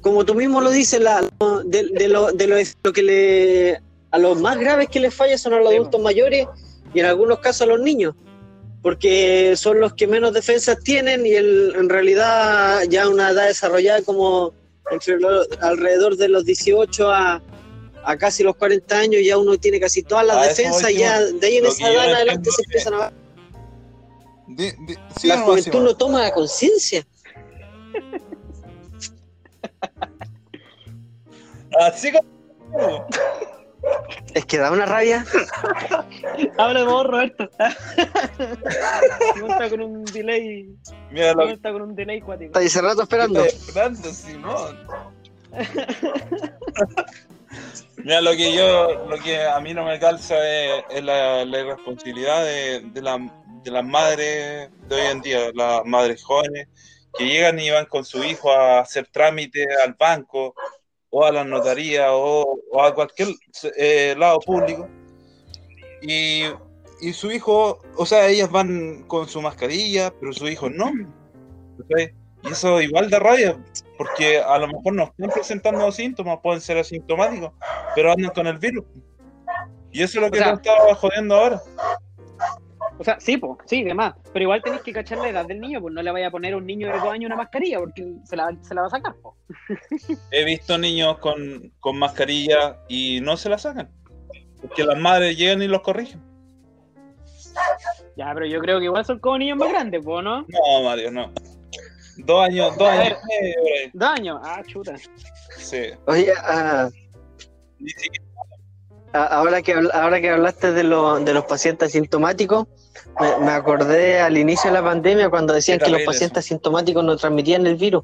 S2: como tú mismo lo dices, la, de, de lo, de lo, lo que le a los más graves que les falla son a los adultos mayores y en algunos casos a los niños, porque son los que menos defensas tienen y el- en realidad ya a una edad desarrollada como entre lo- alrededor de los 18 a, a casi los 40 años ya uno tiene casi todas las
S3: A
S2: defensas y ya de ahí en esa edad en adelante se empiezan a
S3: Di- di- sí,
S2: la juventud no toma conciencia.
S3: Así como.
S2: Es que da una rabia.
S1: Habla de vos, Roberto. Simón está con un delay.
S3: Mira lo
S1: está con un delay cuático.
S2: Está ahí hace rato esperando.
S3: esperando, Simón. Mira, lo que yo, lo que a mí no me calza es, es la, la irresponsabilidad de, de, la- de las madres de hoy en día, las madres jóvenes, que llegan y van con su hijo a hacer trámites al banco o a la notaría o, o a cualquier eh, lado público. Y, y su hijo, o sea, ellas van con su mascarilla, pero su hijo no. ¿cachai? Y eso igual da rabia, porque a lo mejor no están presentando síntomas, pueden ser asintomáticos, pero andan con el virus. Y eso es lo que
S1: O sea-
S3: te estaba jodiendo ahora.
S1: O sea, sí, po, sí, demás. Pero igual tenéis que cachar la edad del niño, pues no le vaya a poner a un niño de dos años una mascarilla, porque se la, se la va a sacar, po.
S3: He visto niños con, con mascarilla y no se la sacan, porque las madres llegan y los corrigen.
S1: Ya, pero yo creo que igual son como niños más grandes, po, ¿no?
S3: No, Mario, no. Dos años, dos
S1: A
S3: años
S1: ver. Dos años. Ah, chuta.
S3: Sí.
S2: Oye, ah,
S3: Ni siquiera-
S2: a- ahora, que, ahora que hablaste de, lo- de los pacientes asintomáticos, me, me acordé al inicio de la pandemia cuando decían que los pacientes asintomáticos no transmitían el virus.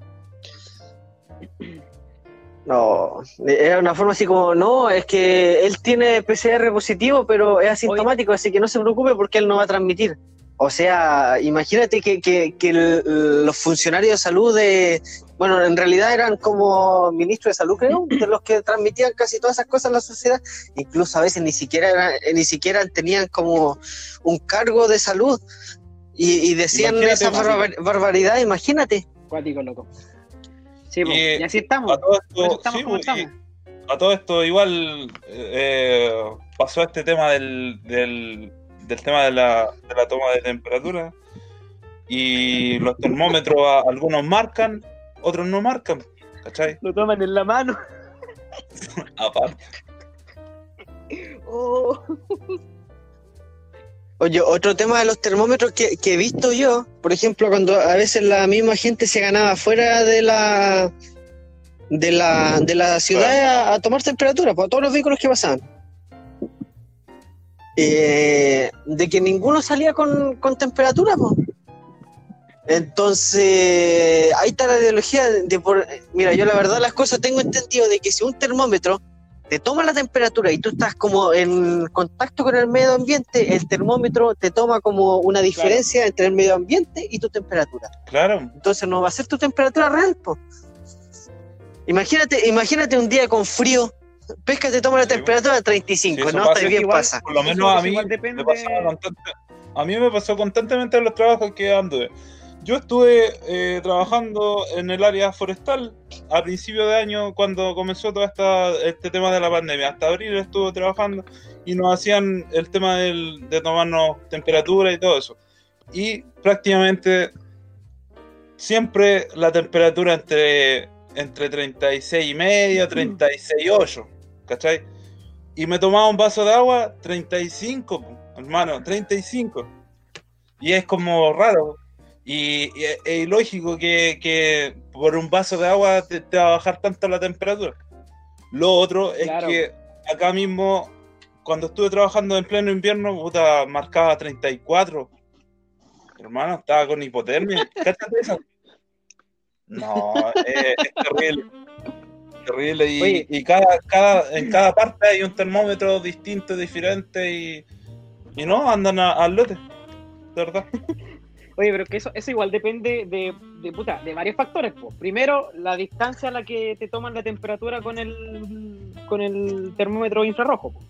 S2: No, era una forma así como, no, es que él tiene PCR positivo, pero es asintomático, así que no se preocupe porque él no va a transmitir. O sea, imagínate que, que- que el- los funcionarios de salud de, bueno, en realidad eran como ministros de salud, creo, de los que transmitían casi todas esas cosas en la sociedad, incluso a veces ni siquiera eran- eh, ni siquiera tenían como un cargo de salud y, y decían
S3: Imagínate,
S2: esa barbar- barbaridad, imagínate.
S1: Cuático, loco. Sí.
S3: Y-
S1: Y, así estamos.
S3: A todo esto,
S1: estamos
S3: sí,
S1: como
S3: pues,
S1: estamos.
S3: a todo esto igual eh, pasó este tema del, del, del tema de la, de la toma de temperatura y los termómetros a- algunos marcan, otros no marcan, ¿cachai?
S1: Lo toman en la mano.
S3: Aparte.
S1: Oh.
S2: Oye, otro tema de los termómetros que, que he visto yo, por ejemplo, cuando a veces la misma gente se ganaba fuera de la de la, de la ciudad a, a tomar temperatura, por todos los vehículos que pasaban. Eh, de que ninguno salía con, con temperatura, po. Entonces, ahí está la ideología de, por, mira, yo la verdad las cosas tengo entendido de que si un termómetro te toma la temperatura y tú estás como en contacto con el medio ambiente, el termómetro te toma como una diferencia entre el medio ambiente y tu temperatura.
S3: Claro,
S2: Entonces no va a ser tu temperatura real, po. Imagínate, imagínate un día con frío, pesca te toma la
S3: Sí,
S2: temperatura a
S3: Sí,
S2: 35,
S3: eso
S2: ¿no? Está bien
S1: igual,
S2: pasa.
S3: por lo menos a mí me pasaba a mí me pasó constantemente en los trabajos que anduve. Yo estuve eh, trabajando en el área forestal a principio de año cuando comenzó todo esta, este tema de la pandemia. Hasta abril estuve trabajando y nos hacían el tema del- de tomarnos temperatura y todo eso. Y prácticamente siempre la temperatura entre, entre 36 y medio, 36 y 8, ¿cachai? Y me tomaba un vaso de agua, 35, po. hermano, 35. Y es como raro. Y, y es ilógico que, que por un vaso de agua te, te va a bajar tanto la temperatura. Lo otro es
S1: Claro.
S3: que acá mismo, cuando estuve trabajando en pleno invierno, puta, marcaba 34. Hermano, estaba con hipotermia. Cáchate eso. No, es, es terrible. Terrible. Y,
S1: Oye.
S3: y cada, cada, en cada parte hay un termómetro distinto, diferente. Y, y no, andan a- al lote. De verdad.
S1: Oye, pero que eso, eso igual depende de, de, puta, de varios factores. po. Primero, la distancia a la que te toman la temperatura con el, con el termómetro infrarrojo. po.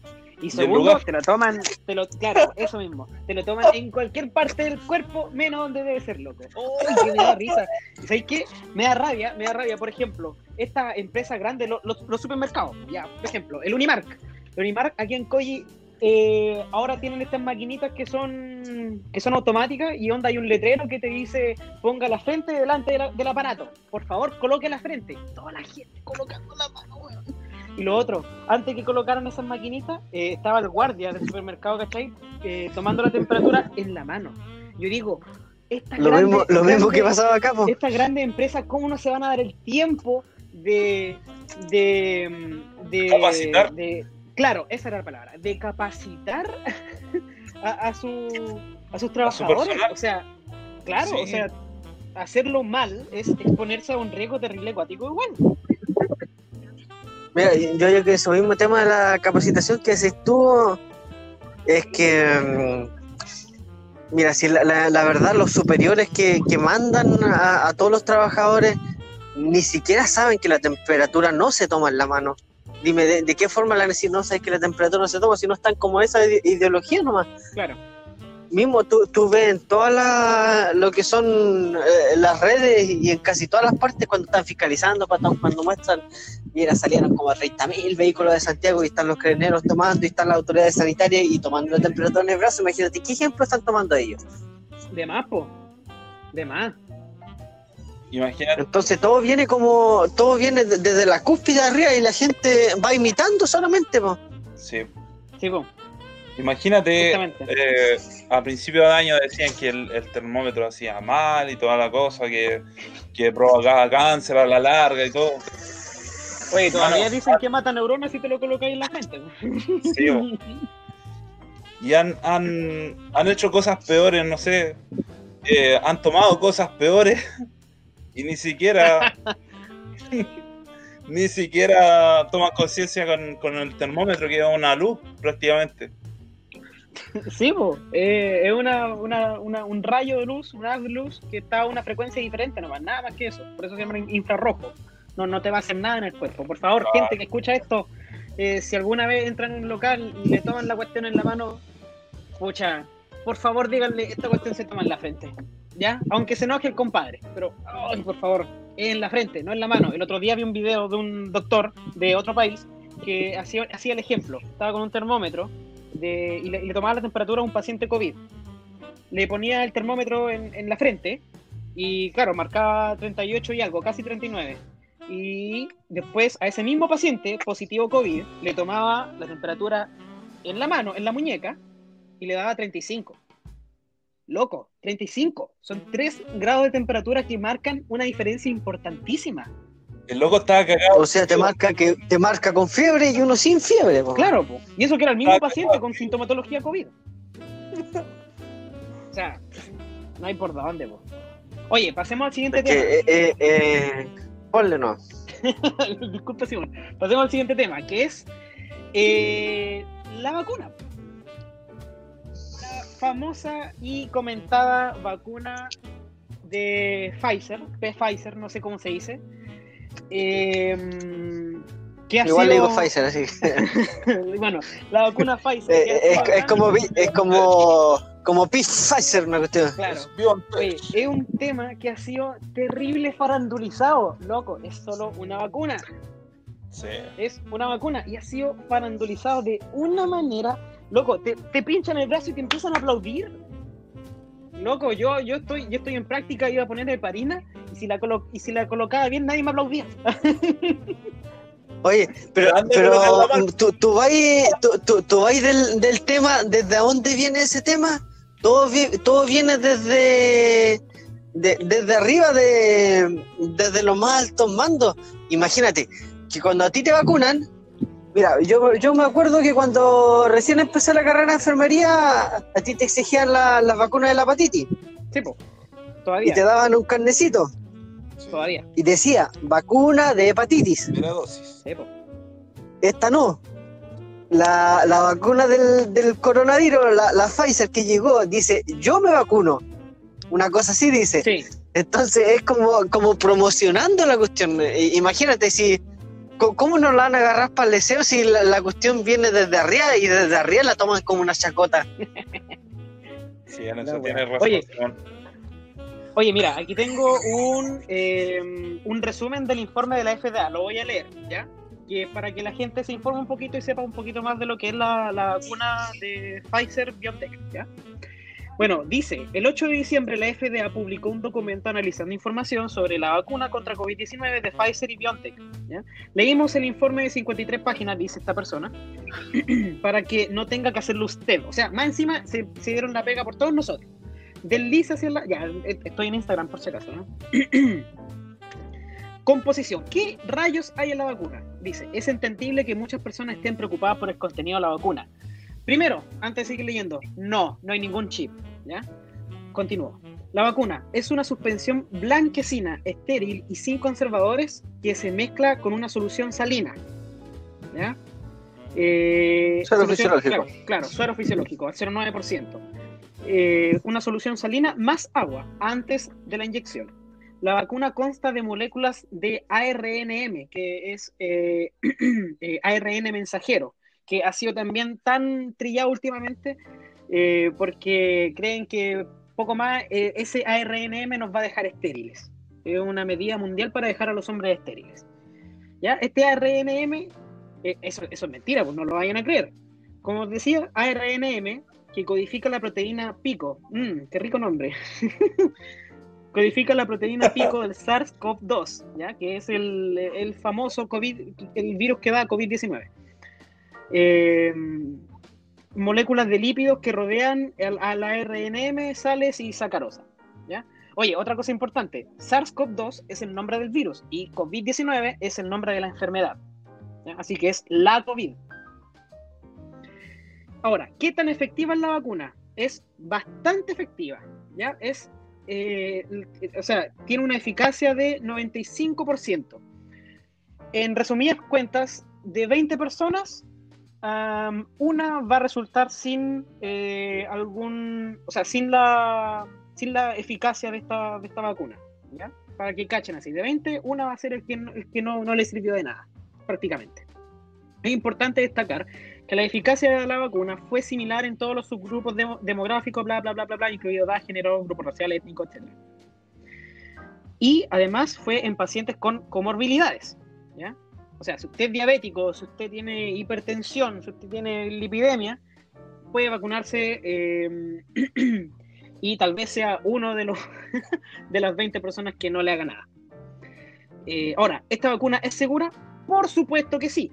S1: Y segundo, te lo toman, te lo, claro, eso mismo, te lo toman en cualquier parte del cuerpo, menos donde debe ser, loco. ¡Ay, que me da risa! ¿Y ¿Sabes qué? Me da rabia, me da rabia, por ejemplo, esta empresa grande, lo- los, los supermercados, ya, por ejemplo, el Unimark. El Unimark aquí en Coyi eh, ahora tienen estas maquinitas que son que son automáticas y onda hay un letrero que te dice ponga la frente delante de la- del aparato. Por favor, coloque la frente. Toda la gente colocando la mano, weón. Y lo otro, antes que colocaran esas maquinitas, eh, estaba el guardia del supermercado, ¿cachai? Eh, tomando la temperatura en la mano. Yo digo, estas
S2: Lo
S1: grandes-
S2: mismo, lo mismo que pasaba acá, po.
S1: estas grandes empresas, ¿cómo no se van a dar el tiempo de. de. de.
S3: Capacitar.
S1: de- claro, esa era la palabra. De capacitar a, a su, a sus trabajadores. o sea, claro,
S3: Sí.
S1: o sea, hacerlo mal es exponerse a un riesgo terrible acuático igual.
S2: Mira, yo creo que ese mismo tema de la capacitación que se estuvo es que, mm, mira, si la, la- la verdad los superiores que, que mandan a, a todos los trabajadores ni siquiera saben que la temperatura no se toma en la mano. Dime, ¿de, de qué forma la decir no sabes que la temperatura no se toma si no están como esa ide- ideología nomás?
S1: Claro.
S2: mismo tú, tú ves en todas las lo que son eh, las redes y en casi todas las partes cuando están fiscalizando, cuando, cuando muestran, mira, salieron como 30.000 vehículos de Santiago y están los creneros tomando y están las autoridades sanitarias y tomando la temperatura en el brazo, imagínate, ¿qué ejemplo están tomando ellos?
S1: De más, po. De más.
S3: Imagínate.
S2: Entonces todo viene como, todo viene de- desde la cúspide de arriba y la gente va imitando solamente, po.
S3: Sí.
S1: Sí, po.
S3: Imagínate, eh, a principio de año decían que el, el termómetro hacía mal y toda la cosa, que, que provocaba cáncer a la larga y todo.
S1: Oye, todavía
S3: Bueno,
S1: dicen que mata neuronas si te lo colocáis en la frente.
S3: Sí, bo. y han, han, han hecho cosas peores, no sé, eh, han tomado cosas peores y ni siquiera ni siquiera toman conciencia con, con el termómetro que es una luz prácticamente.
S1: Sí. Eh, es una, una, una- un rayo de luz, una luz que está a una frecuencia diferente nomás, nada más que eso. Por eso se llama infrarrojo. No, no te va a hacer nada en el cuerpo. Por favor,
S3: Claro.
S1: gente que escucha esto, eh, si alguna vez entran en un local y le toman la cuestión en la mano, pucha, por favor díganle, esta cuestión se toma en la frente. ¿Ya? Aunque se enoje el compadre. Pero, ay, por favor, en la frente, no en la mano. El otro día vi un video de un doctor de otro país que hacía, hacía el ejemplo. Estaba con un termómetro de, y, le, tomaba la temperatura a un paciente COVID. Le ponía el termómetro en, en la frente y, claro, marcaba 38 y algo, casi 39. Y después a ese mismo paciente positivo COVID le tomaba la temperatura en la mano, en la muñeca, y le daba 35. Loco, 35. Son 3 grados de temperatura que marcan una diferencia importantísima.
S3: El loco estaba cagado.
S2: O sea, te marca que te marca con fiebre y uno sin fiebre, po.
S1: Claro, po. y eso que era el mismo
S3: Ah,
S1: paciente con sintomatología COVID. O sea, no hay por dónde, po. Oye, pasemos al siguiente
S2: Es
S1: tema.
S2: que, eh, eh, eh, ponle no.
S1: Disculpa, Simón. Pasemos al siguiente tema, que es eh, la vacuna. Famosa y comentada vacuna de Pfizer, de Pfizer, no sé cómo se dice. eh, que ha
S2: Igual le digo Pfizer, así que.
S1: bueno, la vacuna Pfizer.
S2: Eh,
S1: ha
S2: es, como es como como Pfizer una cuestión.
S1: Claro. Oye, es un tema que ha sido terrible farandulizado, loco. Es solo una vacuna.
S3: Sí.
S1: Es una vacuna y ha sido farandulizado de una manera, loco. Te, te pinchan el brazo y te empiezan a aplaudir. Loco, yo, yo estoy, yo estoy en práctica, iba a poner heparina y si la colo- y si la colocaba bien nadie me aplaudía.
S2: Oye, pero, pero tú, tú vas, tú, tú- tú vas del, del tema, ¿desde dónde viene ese tema? Todo, vi- todo viene desde, de- desde arriba, de, desde los más altos mandos. Imagínate que cuando a ti te vacunan, mira, yo, yo me acuerdo que cuando recién empecé la carrera de enfermería, a ti te exigían la, la vacuna de la hepatitis
S1: Sí, po.
S2: y
S1: Todavía,
S2: te daban un carnecito
S3: Sí.
S1: todavía.
S2: y decía vacuna de hepatitis.
S3: Primera dosis.
S1: Sí, po.
S2: Esta no. La, la vacuna del, del coronavirus, la, la Pfizer que llegó, dice, yo me vacuno. Una cosa así dice.
S1: Sí,
S2: Entonces es como, como promocionando la cuestión. I- Imagínate si... ¿Cómo nos la van a agarrar para el deseo si la, la cuestión viene desde arriba y desde arriba la toman como una chacota?
S3: Sí, en eso
S1: No,
S3: tienes razón.
S1: Oye. Oye, mira, aquí tengo un, eh, un resumen del informe de la FDA, lo voy a leer, ¿ya? Que para que la gente se informe un poquito y sepa un poquito más de lo que es la, la vacuna de Pfizer BioNTech, ¿ya? Bueno, dice, el 8 de diciembre la FDA publicó un documento analizando información sobre la vacuna contra COVID-19 de Pfizer y BioNTech. Leímos el informe de 53 páginas, dice esta persona, para que no tenga que hacerlo usted. O sea, más encima se, se dieron la pega por todos nosotros. Desliza hacia la... Ya, eh, estoy en Instagram por si acaso, ¿no? Composición. ¿Qué rayos hay en la vacuna? Dice, es entendible que muchas personas estén preocupadas por el contenido de la vacuna. Primero, antes de seguir leyendo, no, no hay ningún chip, ¿ya? Continúo. La vacuna es una suspensión blanquecina, estéril y sin conservadores que se mezcla con una solución salina, ¿ya? Eh,
S2: Suero fisiológico.
S1: Claro, claro, suero fisiológico, al 0,9%. Eh, una solución salina más agua antes de la inyección. La vacuna consta de moléculas de ARNM, que es eh, ARN mensajero, que ha sido también tan trillado últimamente eh, porque creen que poco más eh, ese ARNM nos va a dejar estériles. Es una medida mundial para dejar a los hombres estériles. ¿Ya? Este ARNM, eh, eso, eso es mentira, pues no lo vayan a creer. Como os decía, ARNM, que codifica la proteína pico. Mmm, qué rico nombre. codifica la proteína pico del SARS-CoV-2, ¿ya? que es el, el famoso COVID, el virus que da COVID-19. Eh, moléculas de lípidos que rodean al, al ARNM, sales y sacarosa. Oye, otra cosa importante, SARS-CoV-2 es el nombre del virus y COVID-19 es el nombre de la enfermedad. Así que es la COVID. Ahora, ¿qué tan efectiva es la vacuna? Es bastante efectiva, ¿ya? Es, eh, o sea, tiene una eficacia de 95%. En resumidas cuentas, de 20 personas, um, una va a resultar sin eh, algún, o sea, sin la, sin la eficacia de esta, de esta vacuna, ¿ya? Para que cachen así, de 20, una va a ser el que, el que no, no le sirvió de nada, prácticamente. Es importante destacar que la eficacia de la vacuna fue similar en todos los subgrupos demo- demográficos, bla, bla, bla, bla, bla, incluido edad, género, grupo racial, étnico, etc. Y además fue en pacientes con comorbilidades, ¿ya? O sea, si usted es diabético, si usted tiene hipertensión, si usted tiene lipidemia, puede vacunarse eh, y tal vez sea uno de, los de las 20 personas que no le haga nada. Eh, ahora, ¿esta vacuna es segura? Por supuesto que sí.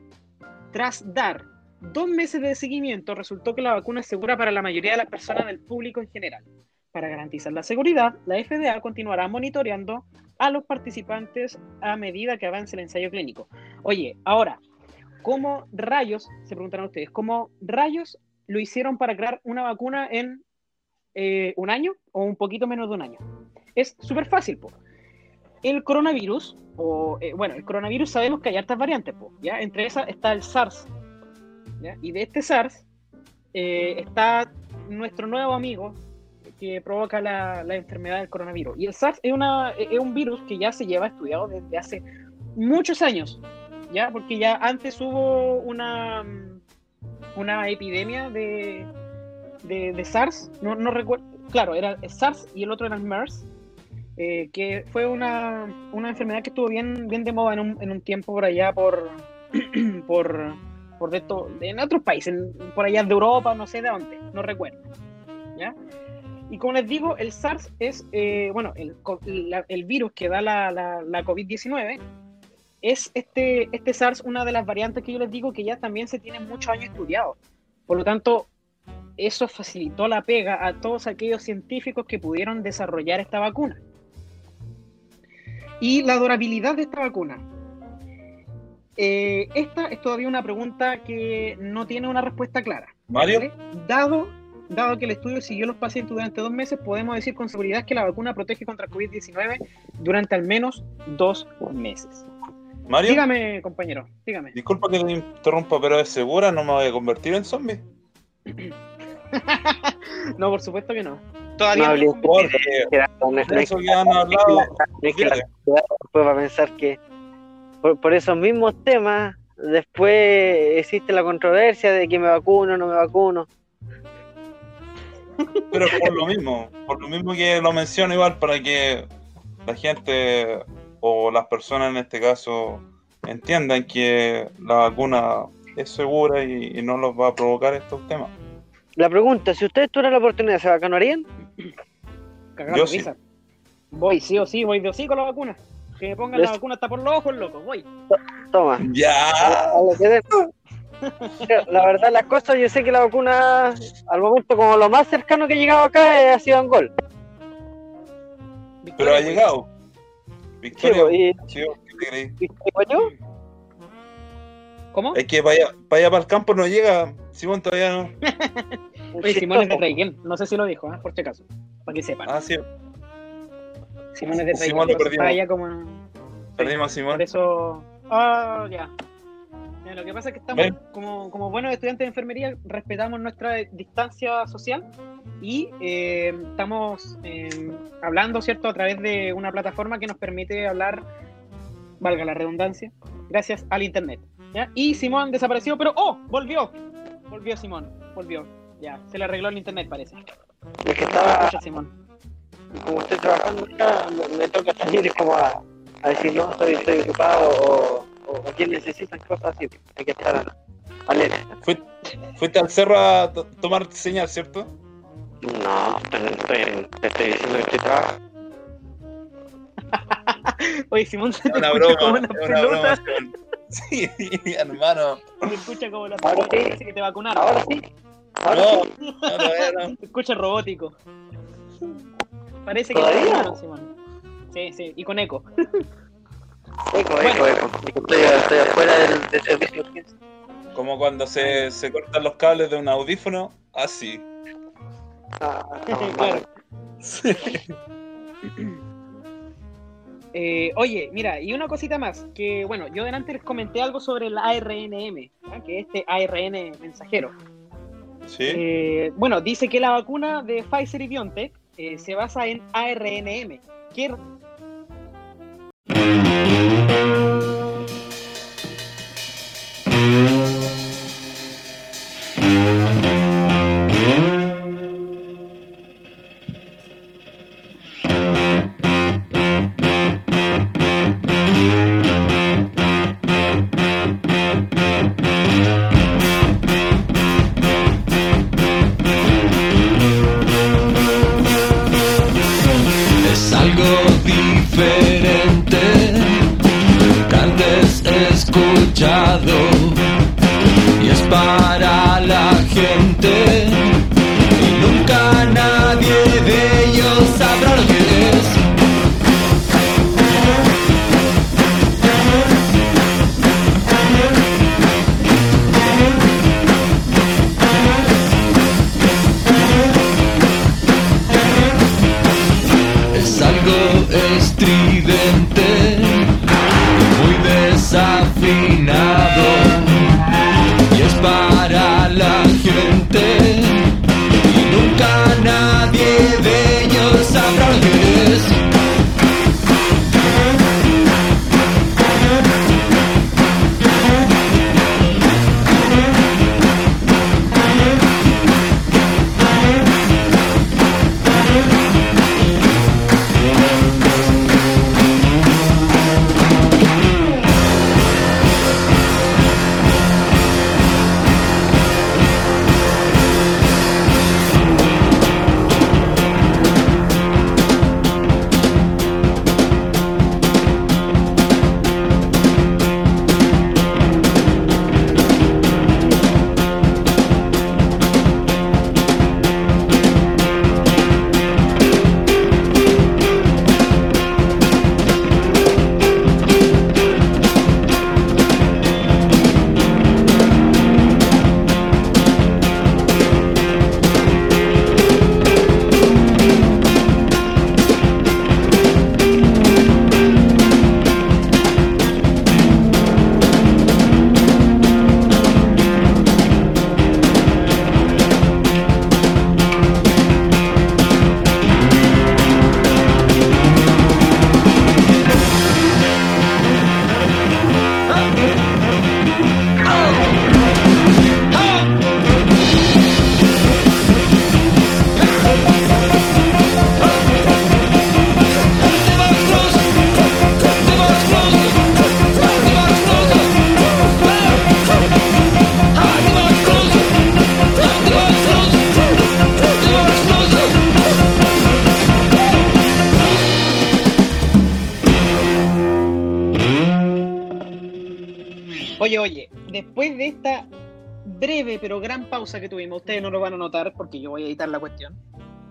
S1: Tras dar dos meses de seguimiento, resultó que la vacuna es segura para la mayoría de las personas del público en general. Para garantizar la seguridad, la FDA continuará monitoreando a los participantes a medida que avance el ensayo clínico. Oye, ahora, ¿cómo rayos, se preguntarán ustedes, cómo rayos lo hicieron para crear una vacuna en eh, un año o un poquito menos de un año? Es súper fácil, po. El coronavirus, o eh, bueno, el coronavirus sabemos que hay hartas variantes, po, ¿ya? Entre esas está el SARS. Y de este SARS eh, está nuestro nuevo amigo que provoca la, la enfermedad del coronavirus. Y el SARS es, una, es un virus que ya se lleva estudiado desde hace muchos años, ¿ya? Porque ya antes hubo una, una epidemia de, de, SARS, no, no recuerdo, claro, era SARS y el otro era el MERS, eh, que fue una, una enfermedad que estuvo bien, bien de moda en un, en un tiempo por allá, por, por, por de esto, en otros países, por allá de Europa, no sé de dónde, no recuerdo. ¿ya? Y como les digo, el SARS es, eh, bueno, el, co- la- el virus que da la, la, la COVID-19 es este, este SARS una de las variantes que yo les digo que ya también se tiene muchos años estudiado. Por lo tanto, eso facilitó la pega a todos aquellos científicos que pudieron desarrollar esta vacuna. Y la durabilidad de esta vacuna. Eh, esta es todavía una pregunta que no tiene una respuesta clara.
S3: Mario.
S1: Dado, dado que el estudio siguió a los pacientes durante dos meses, podemos decir con seguridad que la vacuna protege contra COVID-19 durante al menos dos meses.
S3: Mario.
S1: Dígame, compañero, dígame.
S3: Disculpa que te interrumpa, pero ¿es segura? ¿No me voy a convertir en zombie?
S1: no, por supuesto que no. Todavía no,
S2: hablé
S3: Porque
S2: de
S3: eso que han hablado.
S2: después va a pensar que por, por esos mismos temas después existe la controversia de que me vacuno o no me vacuno.
S3: Pero por lo mismo, por lo mismo que lo menciono igual para que la gente o las personas en este caso entiendan que la vacuna es segura y, y no los va a provocar estos temas.
S2: La pregunta, si ustedes tuvieran la oportunidad, ¿se vacunarían?
S3: Yo sí.
S1: Voy, sí o sí, voy de sí con la vacuna. Que me pongan la vacuna hasta por los ojos, loco, voy.
S2: Toma.
S3: Ya.
S2: A lo que den. La verdad, las cosas, yo sé que la vacuna, al momento como lo más cercano que he llegado acá, eh, ha sido Angol.
S3: Pero ha
S1: Victoria,
S3: llegado.
S2: Sí,
S3: Victoria,
S2: pues, y,
S3: sí, ¿qué te creí?
S2: y- guañó,
S1: ¿Cómo?
S3: Es que vaya, vaya para el campo no llega. Simón todavía no.
S1: Oye, Simón es de Reygen, no sé si lo dijo, ¿eh? por si acaso, para que sepan.
S3: Ah, sí.
S1: Simón es de Reygen,
S3: Simón lo perdimos.
S1: está allá como...
S3: Perdimos a
S1: Por
S3: Simón.
S1: eso... Ah, ya. Ya, Lo que pasa es que estamos, como, como buenos estudiantes de enfermería, respetamos nuestra distancia social y eh, estamos eh, hablando, ¿cierto?, a través de una plataforma que nos permite hablar, valga la redundancia, gracias al Internet. ¿ya? Y Simón desapareció, pero ¡oh! Volvió. Volvió Simón, volvió. Ya, se le arregló el Internet, parece.
S2: es que estaba,
S1: Escucha, Simón.
S2: como estoy trabajando acá, me, me toca salir y como a, a decir, no, estoy, estoy ocupado o, o, o quien necesitan cosas así. Hay que estar alerta.
S3: Fuiste, fuiste al cerro a to- tomar señal, ¿cierto?
S2: No, te estoy diciendo que estoy trabajando.
S1: Oye, Simón se te escucha como
S3: broma.
S1: una pelota.
S3: Sí, hermano.
S1: Se escucha como la pelota. que te vacunaron.
S2: Ahora sí, ahora
S3: No,
S2: sí.
S3: no, no.
S1: Se escucha robótico. Parece que te vacunaron, Simón. Sí, sí, y con eco.
S2: Eco, eco, eco. Estoy, estoy afuera del, del servicio.
S3: Como cuando se, se cortan los cables de un audífono, así.
S2: Ah,
S1: claro. Eh, oye, mira, y una cosita más, que bueno, yo delante les comenté algo sobre el ARNM, que es este ARN mensajero.
S3: Sí.
S1: Eh, bueno, dice que la vacuna de Pfizer y BioNTech eh, se basa en ARNM, que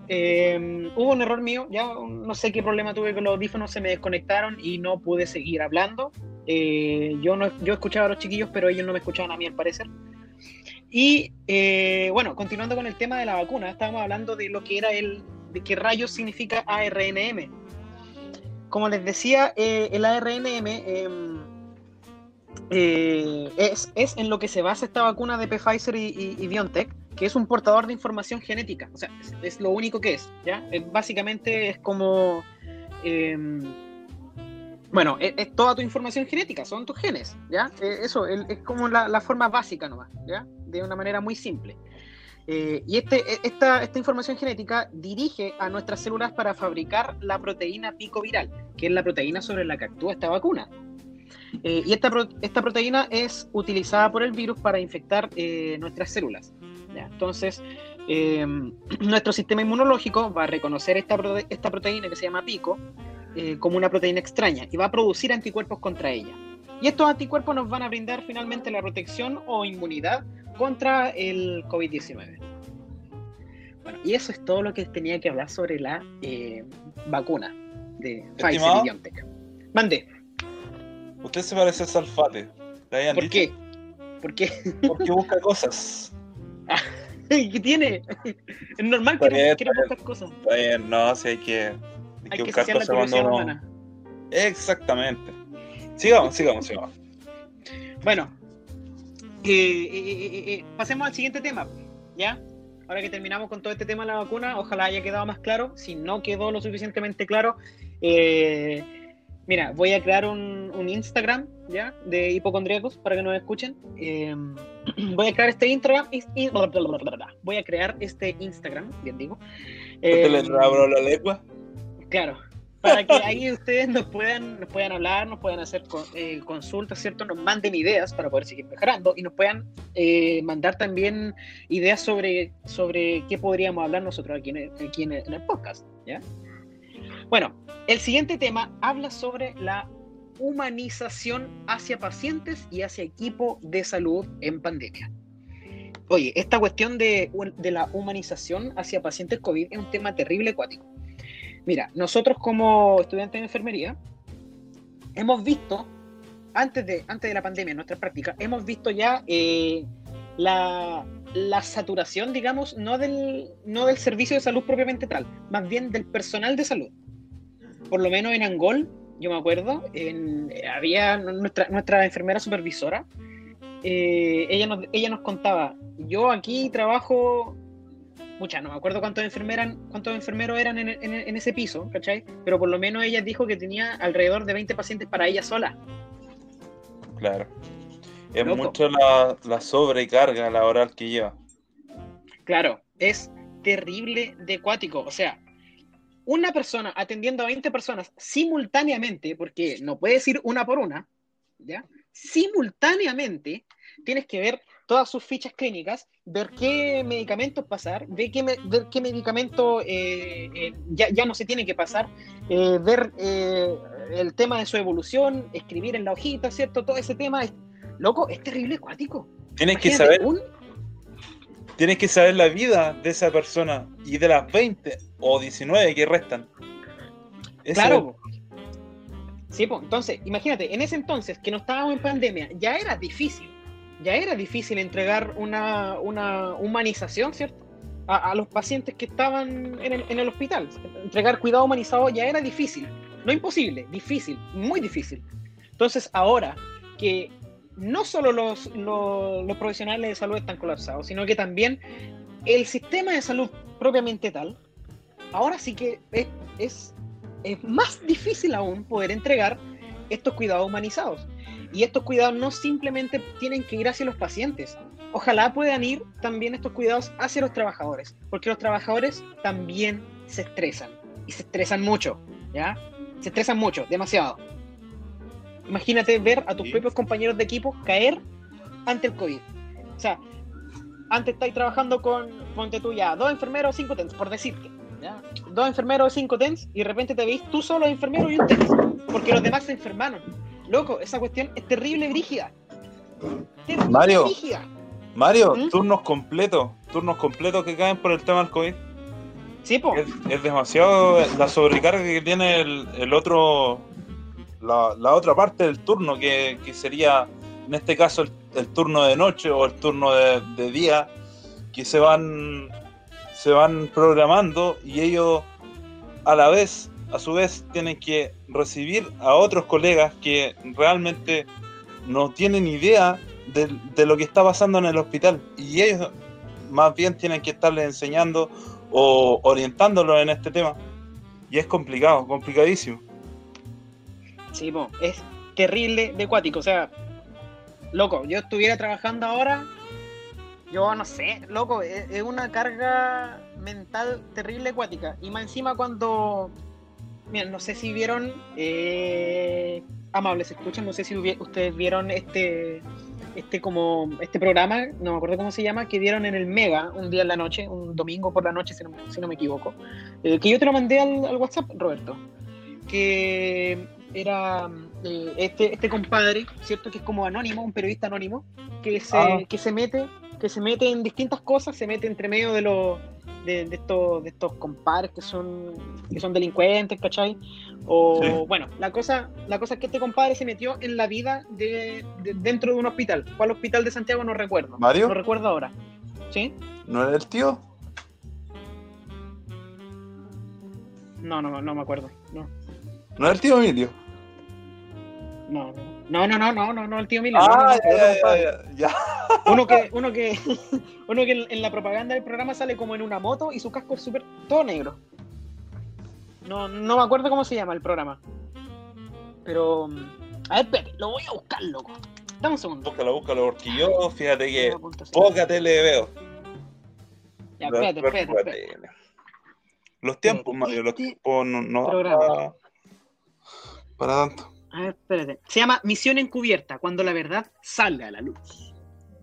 S1: eh, hubo un error mío, ya no sé qué problema tuve con los audífonos, se me desconectaron y no pude seguir hablando. Eh, yo, no, yo escuchaba a los chiquillos, pero ellos no me escuchaban a mí al parecer. Y eh, bueno, continuando con el tema de la vacuna, estábamos hablando de lo que era el, de qué rayos significa ARNM. Como les decía, eh, el ARNM eh, es, es en lo que se basa esta vacuna de Pfizer y BioNTech, que es un portador de información genética. O sea, es, lo único que es, ¿ya? Es- básicamente es como... eh, bueno, es, es toda tu información genética, son tus genes, ¿ya? Eh, eso es como la, forma básica nomás, ¿ya? De una manera muy simple. Eh, y este, e- esta, esta información genética dirige a nuestras células para fabricar la proteína picoviral, que es la proteína sobre la que actúa esta vacuna. Eh, y esta, pro- esta proteína es utilizada por el virus para infectar eh, nuestras células. ¿Ya? Entonces, eh, nuestro sistema inmunológico va a reconocer esta, prote- esta proteína que se llama pico eh, como una proteína extraña y va a producir anticuerpos contra ella. Y estos anticuerpos nos van a brindar finalmente la protección o inmunidad contra el COVID-19. Bueno, y eso es todo lo que tenía que hablar sobre la eh, vacuna de Pfizer y BioNTech. Mande,
S3: Usted se parece a Salfate. ¿Le habían
S1: ¿por
S3: dicho?
S1: qué? ¿Por qué?
S3: Porque busca cosas.
S1: ¿Qué tiene? Es normal que
S3: bien, bien.
S1: buscar cosas.
S3: Está bien, no, si hay que, hay
S1: Hay
S3: que
S1: que
S3: buscar
S1: la
S3: cosas cuando
S1: curiosidad
S3: uno.
S1: humana.
S3: Exactamente. Sigamos, sigamos, sigamos.
S1: Bueno, eh, eh, eh, pasemos al siguiente tema, ¿ya? Ahora que terminamos con todo este tema de la vacuna, ojalá haya quedado más claro. Si no quedó lo suficientemente claro, mira, voy a crear un, un Instagram, ¿ya? De hipocondríacos para que nos escuchen. Eh, voy a crear este Instagram. voy a crear este Instagram, bien digo.
S3: ¿Usted
S1: Eh,
S3: le abro la lengua?
S1: Claro, para que ahí ustedes nos puedan, nos puedan hablar, nos puedan hacer con- eh, consultas, ¿cierto? Nos manden ideas para poder seguir mejorando y nos puedan eh, mandar también ideas sobre, sobre qué podríamos hablar nosotros aquí, en el, aquí en el podcast, ¿ya? Bueno, el siguiente tema habla sobre la humanización hacia pacientes y hacia equipo de salud en pandemia. Oye, esta cuestión de, de la humanización hacia pacientes COVID es un tema terrible acuático. Mira, nosotros como estudiantes de enfermería hemos visto, antes de, antes de la pandemia, en nuestras prácticas, hemos visto ya eh, la, la saturación, digamos, no del, no del servicio de salud propiamente tal, más bien del personal de salud. Por lo menos en Angol, yo me acuerdo, en- había nuestra, nuestra enfermera supervisora, eh, ella, nos, ella nos contaba, yo aquí trabajo muchas, no me acuerdo cuántos, enfermeran, cuántos enfermeros eran en, en- en ese piso, ¿cachai? Pero por lo menos ella dijo que tenía alrededor de 20 pacientes para ella sola.
S3: Claro. Es
S1: Loco.
S3: mucho la, la sobrecarga laboral que lleva.
S1: Claro, es terrible de cuático. O sea, una persona atendiendo a 20 personas simultáneamente, porque no puedes ir una por una, ¿ya? Simultáneamente tienes que ver todas sus fichas clínicas, ver qué medicamentos pasar, ver qué, me- ver qué medicamento eh, eh, ya, ya no se tiene que pasar, eh, ver el tema de su evolución, escribir en la hojita, ¿cierto? Todo ese tema es, loco, es terrible acuático.
S3: Tienes que saber,
S1: un-
S3: tienes que saber la vida de esa persona y de las 20 o 19 que restan.
S1: Claro. Sí, pues, entonces, imagínate, en ese entonces que no estábamos en pandemia, ya era difícil, ya era difícil entregar una, una humanización, ¿cierto? A, a los pacientes que estaban en el, en el hospital. Entregar cuidado humanizado ya era difícil, no imposible, difícil, muy difícil. Entonces, ahora que no solo los, profesionales de salud están colapsados, sino que también el sistema de salud propiamente tal, ahora sí que es, es, es más difícil aún poder entregar estos cuidados humanizados. Y estos cuidados no simplemente tienen que ir hacia los pacientes. Ojalá puedan ir también estos cuidados hacia los trabajadores, porque los trabajadores también se estresan y se estresan mucho, ¿ya? Se estresan mucho, demasiado. Imagínate ver a tus
S3: Sí.
S1: propios compañeros de equipo caer ante el COVID. O sea, antes estáis trabajando con, ponte tú ya, dos enfermeros, cinco TENS, por decirte. ¿ya? Dos enfermeros, cinco TENS, y de repente te veis tú solo enfermero y un TENS, porque los demás se enfermaron. Loco, esa cuestión es terrible, brígida. terrible
S3: Mario.
S1: brígida.
S3: Mario,
S1: ¿Mm?
S3: turnos completos, turnos completos que caen por el tema del COVID.
S1: Sí, po.
S3: Es, es demasiado la sobrecarga que tiene el, el otro, la, otra parte del turno, que, que sería en este caso el, turno de noche o el turno de, de día, que se van, se van programando y ellos a la vez, a su vez, tienen que recibir a otros colegas que realmente no tienen idea de, de lo que está pasando en el hospital y ellos más bien tienen que estarles enseñando o orientándolos en este tema. Y es complicado, complicadísimo.
S1: Sí, po. Es terrible de cuático. O sea, loco, yo estuviera trabajando ahora, yo no sé, loco, es, es una carga mental terrible acuática. Y más encima cuando. Miren, no sé si vieron. Eh, amables, escuchan, no sé si ustedes vieron este. Este como este programa, no me acuerdo cómo se llama, que dieron en el Mega un día en la noche, un domingo por la noche, si no, me- si no me equivoco. Eh, que yo te lo mandé al, al WhatsApp, Roberto. Que era eh, este, este compadre, ¿cierto? Que es como anónimo, un periodista anónimo, que se,
S3: Ah.
S1: que se mete, que se mete en distintas cosas, se mete entre medio de los de, de estos, de estos compadres que son, que son delincuentes, ¿cachai? O
S3: Sí.
S1: bueno, la cosa, la cosa es que este compadre se metió en la vida de, de- dentro de un hospital. ¿Cuál hospital de Santiago? No recuerdo.
S3: ¿Mario?
S1: No recuerdo ahora. ¿Sí?
S3: ¿No era el tío?
S1: No, no, no me acuerdo. No.
S3: ¿No era el tío Emilio?
S1: No, no, no, no, no, no, no, el tío Emilio. no, no,
S3: Ah,
S1: no,
S3: ya, ya, ya, ya.
S1: Uno que, uno que, uno que en la propaganda del programa sale como en una moto y su casco es súper todo negro. No, no me acuerdo cómo se llama el programa. Pero, mm, a ver, espérate, lo voy a buscar, loco. Dame un segundo.
S3: Búscalo, búscalo, porque yo, fíjate que poca tele veo.
S1: Ya, espérate, espérate, espérate.
S3: Los tiempos, Mario, los
S1: este
S3: tiempos no. Para, tanto.
S1: A ver, espérate. Se llama Misión Encubierta, cuando la verdad sale a la luz.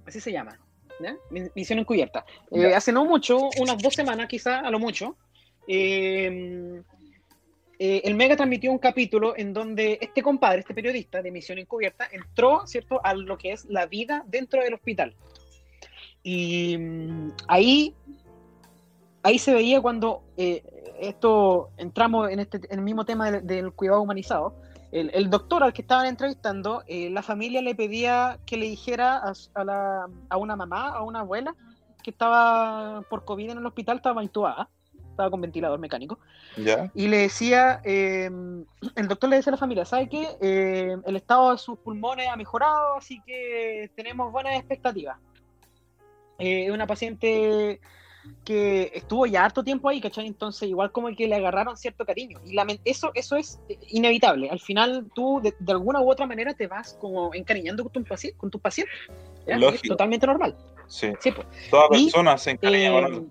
S1: Así se llama. ¿ya? Mi- Misión Encubierta. Eh, hace no mucho, unas dos semanas quizá, a lo mucho, eh, eh, el Mega transmitió un capítulo en donde este compadre, este periodista de Misión Encubierta, entró, ¿cierto?, a lo que es la vida dentro del hospital. Y mm, ahí, ahí se veía cuando eh, esto entramos en, este, en el mismo tema del, del cuidado humanizado. El, el doctor al que estaban entrevistando, eh, la familia le pedía que le dijera a, la- a una mamá, a una abuela, que estaba por COVID en el hospital, estaba intubada, estaba con ventilador mecánico,
S3: ¿Ya?
S1: y le decía, eh, el doctor le decía a la familia, ¿sabe qué? Eh, el estado de sus pulmones ha mejorado, así que tenemos buenas expectativas. Eh, una paciente que estuvo ya harto tiempo ahí, ¿cachai? Entonces igual como que le agarraron cierto cariño. Y eso, eso es eh, inevitable. Al final tú de, de alguna u otra manera te vas como encariñando con, con tus pacientes.
S3: Lógico.
S1: Es totalmente normal.
S3: Sí.
S1: Sí, pues.
S3: Toda
S1: Y,
S3: persona se encariña con
S1: Eh,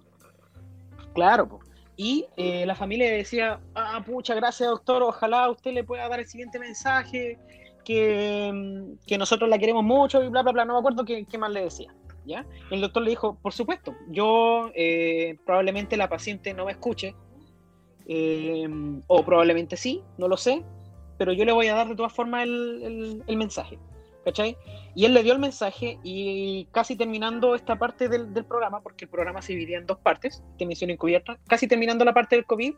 S1: claro, y eh, la familia decía, ah, pucha, gracias doctor, ojalá usted le pueda dar el siguiente mensaje, que, mm, que nosotros la queremos mucho y bla, bla, bla, no me acuerdo qué, qué más le decía. El doctor le dijo, por supuesto, yo eh, probablemente la paciente no me escuche, eh, o probablemente sí, no lo sé, pero yo le voy a dar de todas formas el, mensaje. ¿Cachai? Y él le dio el mensaje y casi terminando esta parte del, del programa, porque el programa se dividía en dos partes, de misión encubierta, casi terminando la parte del COVID,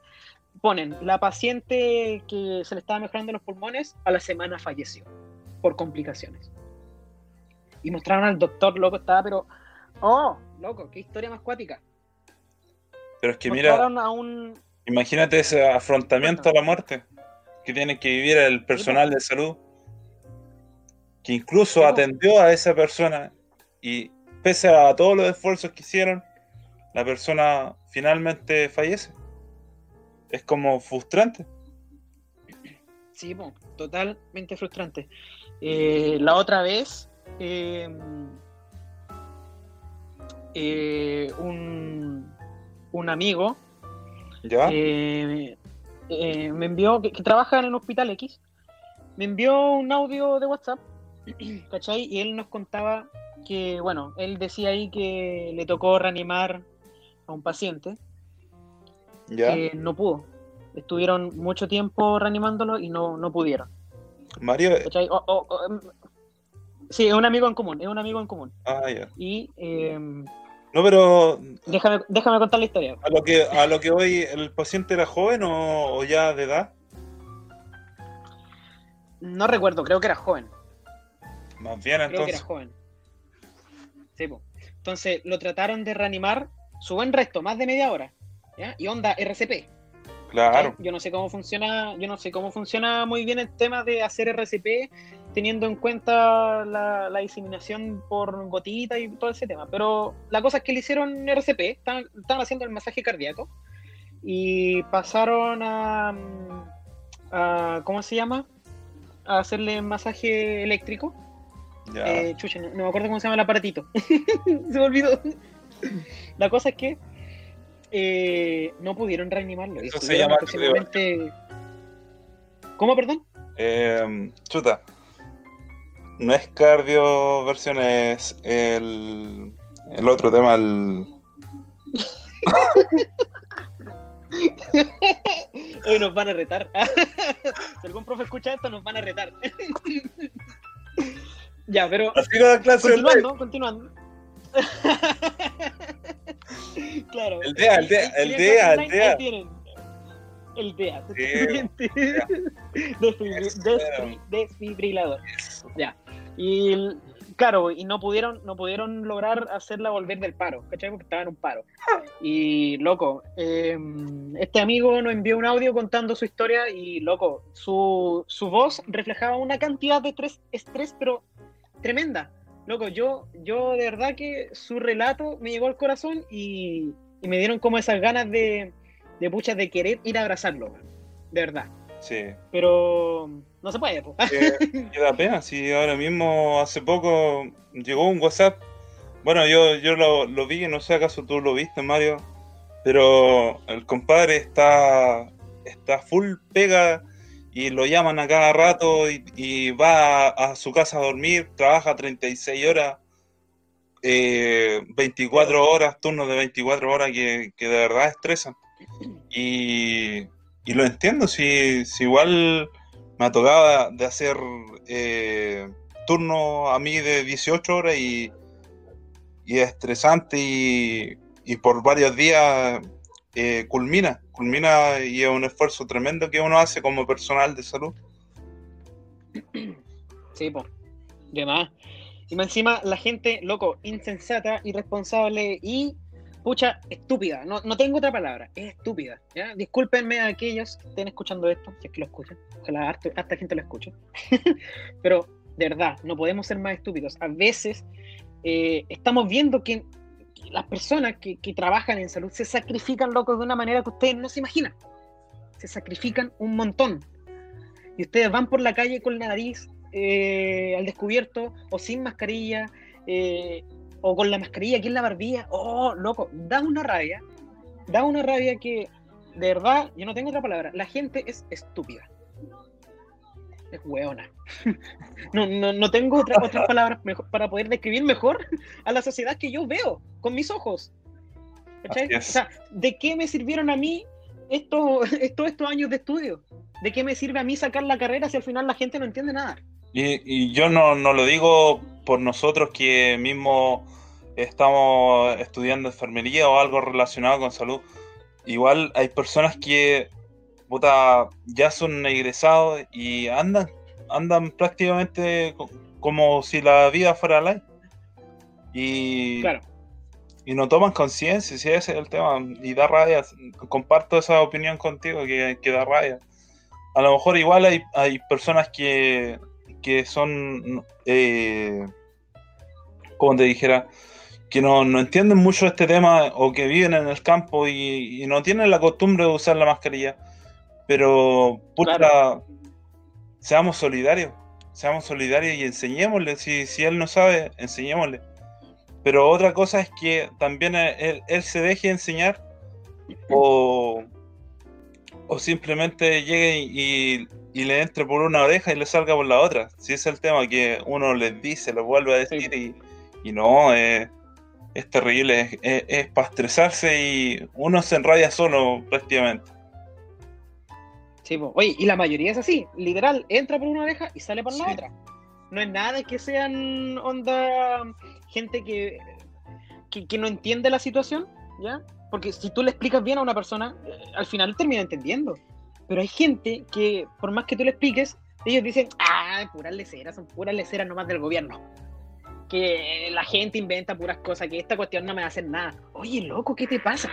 S1: ponen, la paciente que se le estaba mejorando los pulmones, a la semana falleció por complicaciones. Y mostraron al doctor, loco, estaba, pero, oh, loco, qué historia más cuática.
S3: Pero es que mira,
S1: a un,
S3: imagínate ese afrontamiento a la muerte que tiene que vivir el personal de salud, que incluso atendió a esa persona y pese a todos los esfuerzos que hicieron, la persona finalmente fallece. Es como frustrante.
S1: Sí, totalmente frustrante. Eh, la otra vez, eh, eh, un, un amigo
S3: ¿Ya?
S1: eh, me envió, que, que trabaja en el Hospital X, me envió un audio de WhatsApp, ¿cachai? Y él nos contaba que, bueno, él decía ahí que le tocó reanimar a un paciente
S3: ¿Ya?
S1: que no pudo. Estuvieron mucho tiempo reanimándolo y no, no pudieron.
S3: Mario,
S1: ¿cachai? O- o- o, Sí, es un amigo en común, es un amigo en común.
S3: Ah, ya.
S1: Y eh,
S3: No, pero
S1: déjame, déjame contar la historia.
S3: a lo que a lo que hoy el paciente era joven o, o ya de edad,
S1: No recuerdo, creo que era joven.
S3: más bien
S1: Creo que era
S3: entonces.
S1: joven. Sí, po. Entonces lo trataron de reanimar su buen resto, más de media hora. ¿ya? Y onda RCP.
S3: Claro.
S1: Yo no sé cómo funciona, yo no sé cómo funciona muy bien el tema de hacer RCP teniendo en cuenta la, la diseminación por gotita y todo ese tema. Pero la cosa es que le hicieron RCP, estaban, estaban haciendo el masaje cardíaco y pasaron a, a- ¿cómo se llama? A hacerle masaje eléctrico.
S3: Ya.
S1: Eh, chucha, no, no me acuerdo cómo se llama el aparatito. se me olvidó. La cosa es que eh, no pudieron reanimarlo.
S3: Eso se llama
S1: aproximadamente- ¿Cómo, perdón?
S3: Eh, chuta. No es cardio versiones el, el otro tema, el.
S1: Hoy nos van a retar. si algún profe escucha esto, nos van a retar. ya, pero
S3: Así clase
S1: continuando, continuando. claro.
S3: El DEA, el DEA, el DEA, el DEA.
S1: El DEA. Desfibrilador. Ya. Y claro, y no pudieron, no pudieron lograr hacerla volver del paro, ¿cachai? Porque estaba en un paro. Y loco, eh, este amigo nos envió un audio contando su historia y loco, su, su voz reflejaba una cantidad de estrés, estrés, pero tremenda. Loco, yo, yo de verdad que su relato me llegó al corazón y, y me dieron como esas ganas de, de pucha de querer ir a abrazarlo, de verdad.
S3: Sí.
S1: Pero no se puede.
S3: Que, que da pena, si ahora mismo, hace poco, llegó un WhatsApp. Bueno, yo, yo lo, lo vi, no sé acaso tú lo viste, Mario, pero el compadre está, está full pega y lo llaman a cada rato y, y va a, a su casa a dormir, trabaja 36 horas, eh, 24 horas, turnos de 24 horas que, que de verdad estresan. Y, y lo entiendo, si, si igual me ha tocado de hacer eh, turno a mí de 18 horas y, y es estresante y, y por varios días eh, culmina, culmina y es un esfuerzo tremendo que uno hace como personal de salud.
S1: Sí, po. De más. Y más encima la gente, loco, insensata, irresponsable y, pucha, estúpida. No, no tengo otra palabra. Es estúpida. ¿ya? Discúlpenme a aquellos que estén escuchando esto, si es que lo escuchan. Ojalá harta, harta gente lo escuche. Pero, de verdad, no podemos ser más estúpidos. A veces eh, estamos viendo que, las personas que, que trabajan en salud se sacrifican, locos, de una manera que ustedes no se imaginan. Se sacrifican un montón. Y ustedes van por la calle con la nariz eh, al descubierto o sin mascarilla eh, o con la mascarilla aquí en la barbilla. Oh, loco, da una rabia. Da una rabia que, de verdad, yo no tengo otra palabra. La gente es estúpida. Es hueona. No, no, no tengo otra- otras palabras mejor- para poder describir mejor a la sociedad que yo veo con mis ojos. O sea, ¿de qué me sirvieron a mí estos, estos, estos años de estudio? ¿De qué me sirve a mí sacar la carrera si al final la gente no entiende nada?
S3: Y, y yo no, no lo digo por nosotros que mismo estamos estudiando enfermería o algo relacionado con salud. Igual hay personas que puta, ya son egresados y andan, andan prácticamente co- como si la vida fuera light. Y,
S1: Claro.
S3: y no toman conciencia, si ese es el tema. Y da rabia. Comparto esa opinión contigo que, que da rabia. A lo mejor igual hay, hay personas que, que son, eh, como te dijera, que no, no entienden mucho este tema o que viven en el campo y, y no tienen la costumbre de usar la mascarilla. Pero, puta,
S1: Claro.
S3: seamos solidarios. Seamos solidarios y enseñémosle. Si, si él no sabe, enseñémosle. Pero otra cosa es que también él, él se deje enseñar o, o simplemente llegue y, y le entre por una oreja y le salga por la otra. Si es el tema que uno les dice, lo vuelve a decir y, y no, eh, es terrible, es, es- es para estresarse y uno se enraya solo prácticamente.
S1: Sí. Oye, y la mayoría es así, literal, entra por una oreja y sale por la
S3: Sí.
S1: otra. No es nada que sean onda gente que, que, que no entiende la situación, ¿ya? Porque si tú le explicas bien a una persona, eh, al final termina entendiendo. Pero hay gente que, por más que tú le expliques, ellos dicen, ah, puras leceras, son puras leceras nomás del gobierno. Que la gente inventa puras cosas, que esta cuestión no me va a hacer nada. Oye, loco, ¿qué te pasa?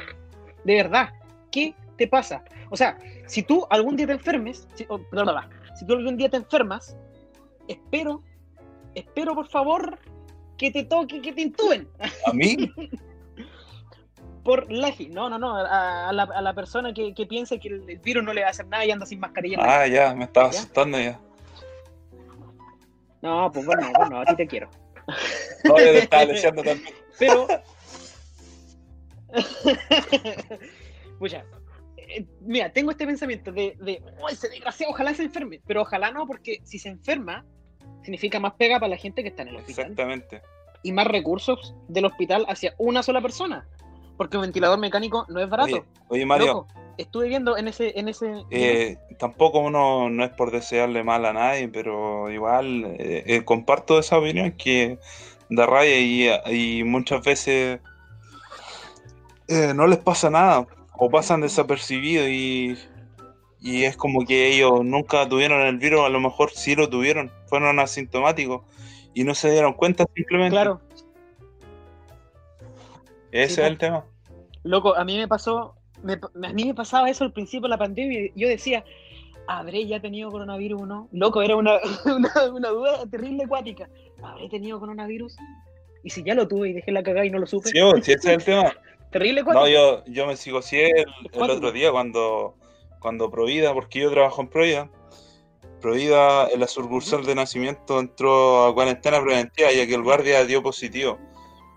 S1: De verdad, ¿qué te pasa? O sea, si tú algún día te enfermes, si, oh, bla, si tú algún día te enfermas, espero, espero por favor que te toque, que te intuben
S3: A mí,
S1: por Laji. No, no, no, a, a la, a la persona que, que piense que el, el virus no le va a hacer nada y anda sin mascarilla.
S3: ah, ya, me estaba
S1: ¿Ya?
S3: asustando ya.
S1: No, pues bueno, bueno, a ti te quiero.
S3: No, yo te estaba deseando también.
S1: Pero. Pucha. eh, Mira, tengo este pensamiento de, de "Oh, ese desgraciado, ojalá se enferme. Pero ojalá no, porque si se enferma, significa más pega para la gente que está en el hospital.
S3: Exactamente.
S1: Y más recursos del hospital hacia una sola persona. Porque un ventilador mecánico no es barato.
S3: Oye, oye, Mario,
S1: Loco, estuve viendo en ese. En ese
S3: eh, tampoco uno no es por desearle mal a nadie, pero igual eh, eh, comparto esa opinión que da rabia y, y muchas veces eh, no les pasa nada o pasan desapercibidos y, y es como que ellos nunca tuvieron el virus, a lo mejor sí lo tuvieron, fueron asintomáticos y no se dieron cuenta simplemente.
S1: claro,
S3: Ese
S1: Sí,
S3: es el tema.
S1: Loco, a mí me pasó, me- a mí me pasaba eso al principio de la pandemia. y Yo decía, ¿habré ya tenido coronavirus o no? Loco, era una, una, una duda terrible acuática. ¿Habré tenido coronavirus? Y si ya lo tuve y dejé la cagada y no lo supe.
S3: Sí, bo, sí, ese es el tema.
S1: Terrible acuático.
S3: No, yo, yo me sigo así el, otro día cuando, cuando Provida, porque yo trabajo en Provida, Provida en la sucursal de nacimiento entró a cuarentena preventiva ya que el guardia dio positivo.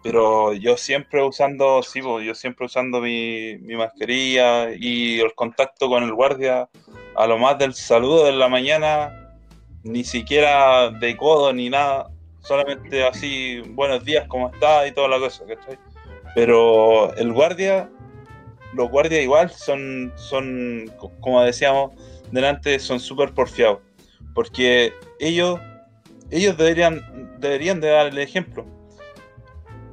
S3: Pero yo siempre usando, sí, bo, yo siempre usando mi, mi mascarilla y el contacto con el guardia, a lo más del saludo de la mañana, ni siquiera de codo ni nada, solamente así, buenos días, ¿cómo está? y toda la cosa, ¿cachai? Pero el guardia, los guardias igual son, son co- como decíamos delante, son súper porfiados. Porque ellos, ellos deberían, deberían de dar el ejemplo.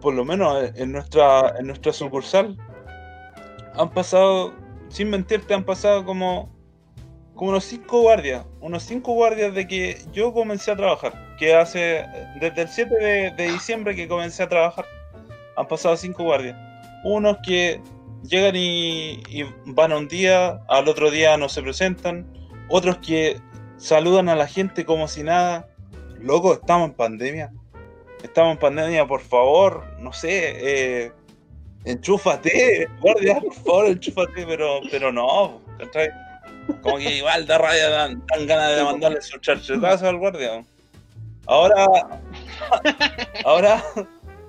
S3: Por lo menos en nuestra, en nuestra sucursal han pasado, sin mentirte, han pasado como, como unos cinco guardias. Unos cinco guardias de que yo comencé a trabajar. Que hace, desde el 7 de, de diciembre que comencé a trabajar han pasado cinco guardias. Unos que llegan y, y van un día, al otro día no se presentan. Otros que saludan a la gente como si nada. Loco, estamos en pandemia. Estamos en pandemia, por favor, no sé, eh, enchúfate, guardia, por favor, enchúfate, pero, pero no. Como que igual da rabia, dan, ganas de mandarle su charchetazo al guardia. Ahora, ahora,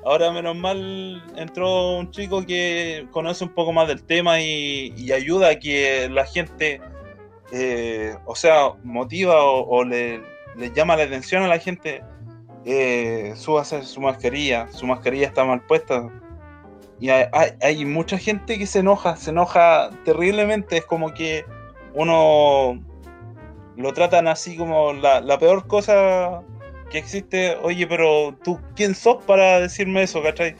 S3: ahora menos mal entró un chico que conoce un poco más del tema y, ayuda a que la gente, eh, o sea, motiva o, le llama la atención a la gente, eh, súbase su mascarilla, su mascarilla está mal puesta. Y hay, hay- hay mucha gente que se enoja, se enoja terriblemente, es como que uno lo tratan así como la, la peor cosa que existe. Oye, pero tú, ¿quién sos para decirme eso, cachai?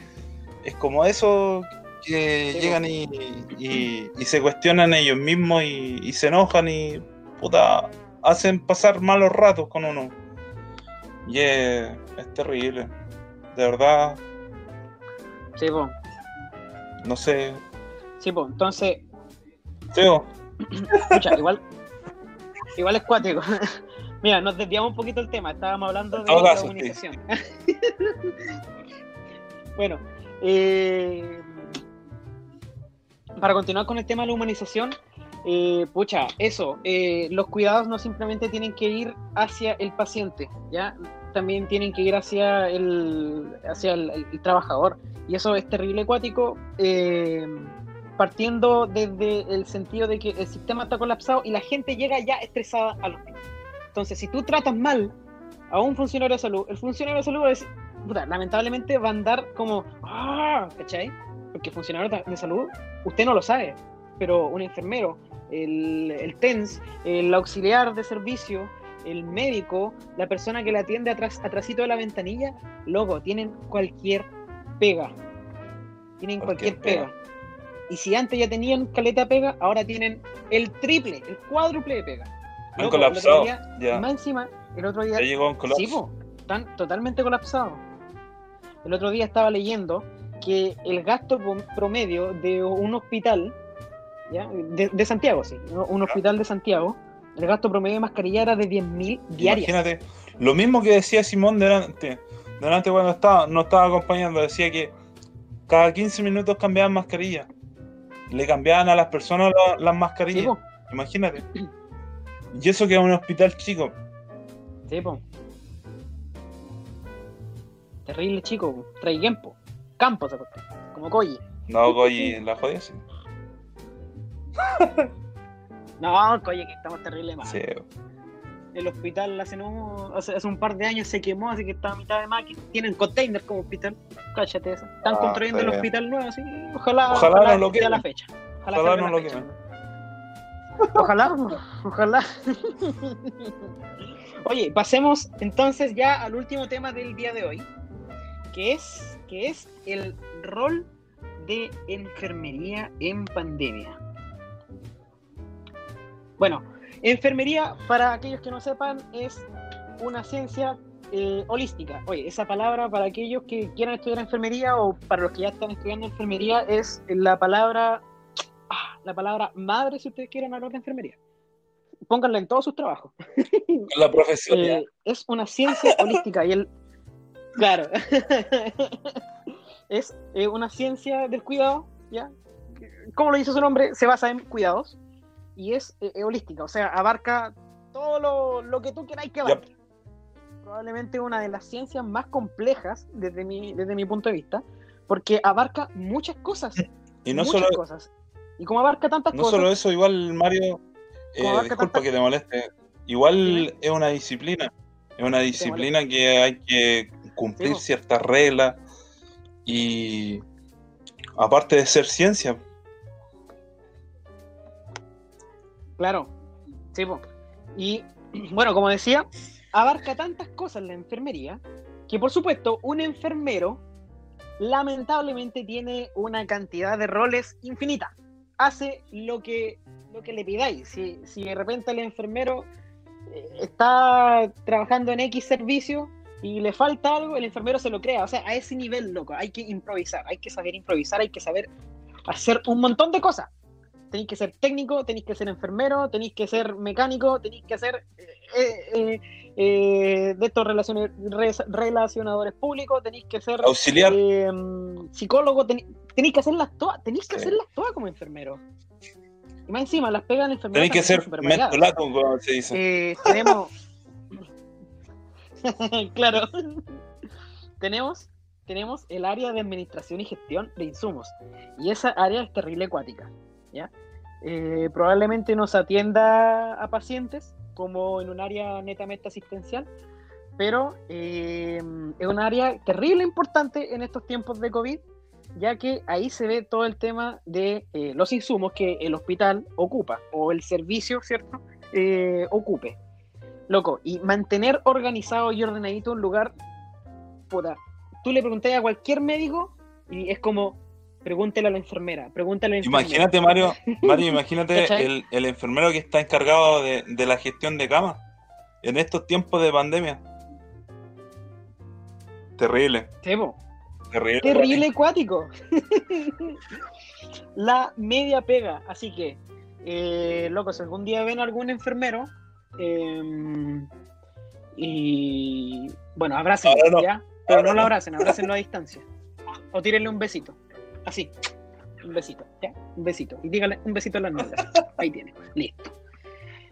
S3: Es como eso que
S1: Sí,
S3: llegan y, y- y se cuestionan ellos mismos y, y se enojan y puta, hacen pasar malos ratos con uno. Y es, es terrible. De verdad,
S1: Sí, po.
S3: no sé.
S1: Sí, po. Entonces,
S3: Teo,
S1: Escucha, igual, igual es cuático. Mira, nos desviamos un poquito del tema. Estábamos hablando de
S3: todo
S1: la
S3: caso, sí.
S1: humanización. bueno, eh, para continuar con el tema de la humanización, eh, pucha, eso, eh, los cuidados no simplemente tienen que ir hacia el paciente, ¿ya? También tienen que ir hacia el, hacia el, trabajador. Y eso es terrible acuático, eh, partiendo desde el sentido de que el sistema está colapsado y la gente llega ya estresada al hospital. Entonces, si tú tratas mal a un funcionario de salud, el funcionario de salud decir, puta, lamentablemente va a andar como, ¡ah! ¿cachai? Porque funcionario de salud, usted no lo sabe, pero un enfermero, el, el TENS, el auxiliar de servicio, el médico, la persona que la atiende atrás, atrásito de la ventanilla, loco, tienen cualquier pega. Tienen cualquier,
S3: Cualquier
S1: pega. Y si antes ya tenían caleta pega, ahora tienen el triple, el cuádruple de pega.
S3: Han
S1: Loco,
S3: colapsado.
S1: día-
S3: Ya.
S1: Más encima, el otro día
S3: Ya llegó un colapso.
S1: Sí, po, están totalmente colapsados. El otro día estaba leyendo que el gasto promedio de un hospital, ¿ya? De, de Santiago, sí, un- hospital de Santiago, el gasto promedio de mascarilla era de 10.000 diarias.
S3: Imagínate, lo mismo que decía Simón delante, delante cuando estaba, nos estaba acompañando, decía que cada 15 minutos cambiaban mascarilla. Le cambiaban a las personas la- las mascarillas. Imagínate. Y eso que es un hospital chico.
S1: sí, po. Terrible chico, po. Traigempo, campo se como Coye.
S3: No, Goyi, la jodía, sí.
S1: No, Coye, que estamos terrible mal.
S3: Sí.
S1: El hospital hace, no, hace, hace un par de años se quemó, así que está a mitad de máquina. Tienen container como hospital. Cállate eso. Están
S3: Ah,
S1: construyendo el
S3: bien.
S1: hospital nuevo, así. Ojalá,
S3: Ojalá no lo
S1: sea
S3: quemen.
S1: la fecha.
S3: Ojalá no
S1: la
S3: lo quemen.
S1: Ojalá, ojalá. Oye, pasemos entonces ya al último tema del día de hoy, que es, que es el rol de enfermería en pandemia. Bueno, enfermería, para aquellos que no sepan, es una ciencia eh, holística. Oye, esa palabra para aquellos que quieran estudiar enfermería o para los que ya están estudiando enfermería es la palabra, ah, la palabra madre si ustedes quieren hablar de enfermería. Pónganla en todos sus trabajos.
S3: La profesión.
S1: Eh, es una ciencia holística y el claro es eh, una ciencia del cuidado ya como lo dice su nombre se basa en cuidados y es eh, holística o sea abarca todo lo, lo que tú queráis que abarque. Probablemente una de las ciencias más complejas desde mi desde mi punto de vista porque abarca muchas cosas
S3: y no
S1: muchas
S3: solo,
S1: cosas. Y como abarca tantas
S3: no
S1: cosas
S3: solo eso, igual Mario, eh, disculpa
S1: tantas-
S3: que te moleste, igual es una disciplina, es una disciplina que hay que cumplir
S1: Sí,
S3: ciertas reglas y aparte de ser ciencia,
S1: Claro, sí. Y bueno, como decía, abarca tantas cosas la enfermería que por supuesto un enfermero lamentablemente tiene una cantidad de roles infinita. Hace lo que, lo que le pidáis. Si, si de repente el enfermero eh, está trabajando en X servicio y le falta algo, el enfermero se lo crea. O sea, a ese nivel, loco, hay que improvisar, hay que saber improvisar, hay que saber hacer un montón de cosas tenéis que ser técnico, tenéis que ser enfermero, tenéis que ser mecánico, tenéis que ser eh, eh, eh, de estos relacione- res- relacionadores públicos, tenéis que ser
S3: auxiliar,
S1: eh, psicólogo, tenéis que hacerlas todas, tenéis que
S3: Sí.
S1: hacerlas todas como enfermero. Y más encima, las pegan enfermeros.
S3: tenéis que ser mentolato, como se dice.
S1: Tenemos. claro. tenemos, tenemos el área de administración y gestión de insumos. Y esa área es terrible acuática. ¿Ya? Eh, probablemente atienda a pacientes como en un área netamente asistencial, pero eh, es un área terrible importante en estos tiempos de COVID, ya que ahí se ve todo el tema de eh, los insumos que el hospital ocupa o el servicio, ¿cierto? Eh, ocupe. Loco, y mantener organizado y ordenadito un lugar, puta, tú le preguntas a cualquier médico y es como, pregúntale a la enfermera, pregúntale a la enfermera.
S3: Imagínate, Mario, Mario, imagínate el, el enfermero que está encargado de, de la gestión de camas en estos tiempos de pandemia. Terrible,
S1: po.
S3: terrible.
S1: Terrible acuático. la media pega. Así que, eh, loco, si algún día ven a algún enfermero, eh, y bueno,
S3: no.
S1: ¿ya? Pero
S3: Ahora
S1: no lo
S3: no.
S1: abracen, abrácenlo a distancia. O tírenle un besito. Así. Un besito, ¿ya? Un besito. Y dígale un besito en las nalgas. Ahí tiene. Listo.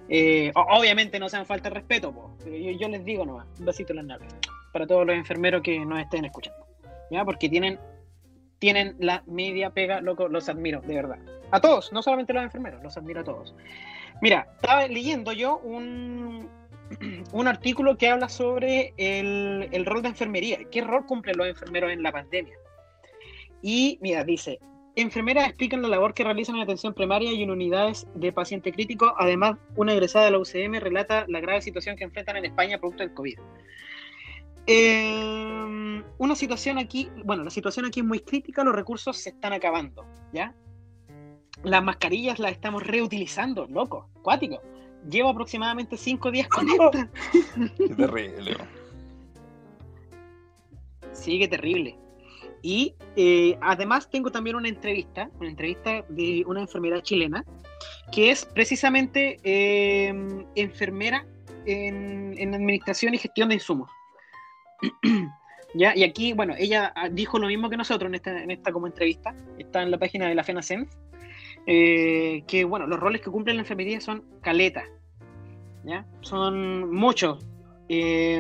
S1: Eh, obviamente no sean falta de respeto, po. Pero yo, yo les digo nomás, un besito en las nalgas. Para todos los enfermeros que nos estén escuchando. ¿Ya? Porque tienen, tienen la media pega, loco, los admiro, de verdad. A todos, no solamente a los enfermeros, los admiro a todos. Mira, estaba leyendo yo un, un artículo que habla sobre el, el rol de enfermería. ¿Qué rol cumplen los enfermeros en la pandemia? Y mira, dice, enfermeras explican la labor que realizan en atención primaria y en unidades de paciente crítico. Además, una egresada de la UCM relata la grave situación que enfrentan en España producto del COVID. Eh, una situación aquí, bueno, la situación aquí es muy crítica, los recursos se están acabando, ¿ya? Las mascarillas las estamos reutilizando, loco, cuático. Llevo aproximadamente cinco días con esta.
S3: Qué terrible.
S1: Sí, qué terrible. Y eh, además tengo también una entrevista, una entrevista de una enfermera chilena, que es precisamente eh, enfermera en, en administración y gestión de insumos. ¿Ya? Y aquí, bueno, ella ah, dijo lo mismo que nosotros en esta, en esta como entrevista, está en la página de la FENACEN, eh, que bueno, los roles que cumple la enfermería son caleta, ¿ya? Son muchos, eh,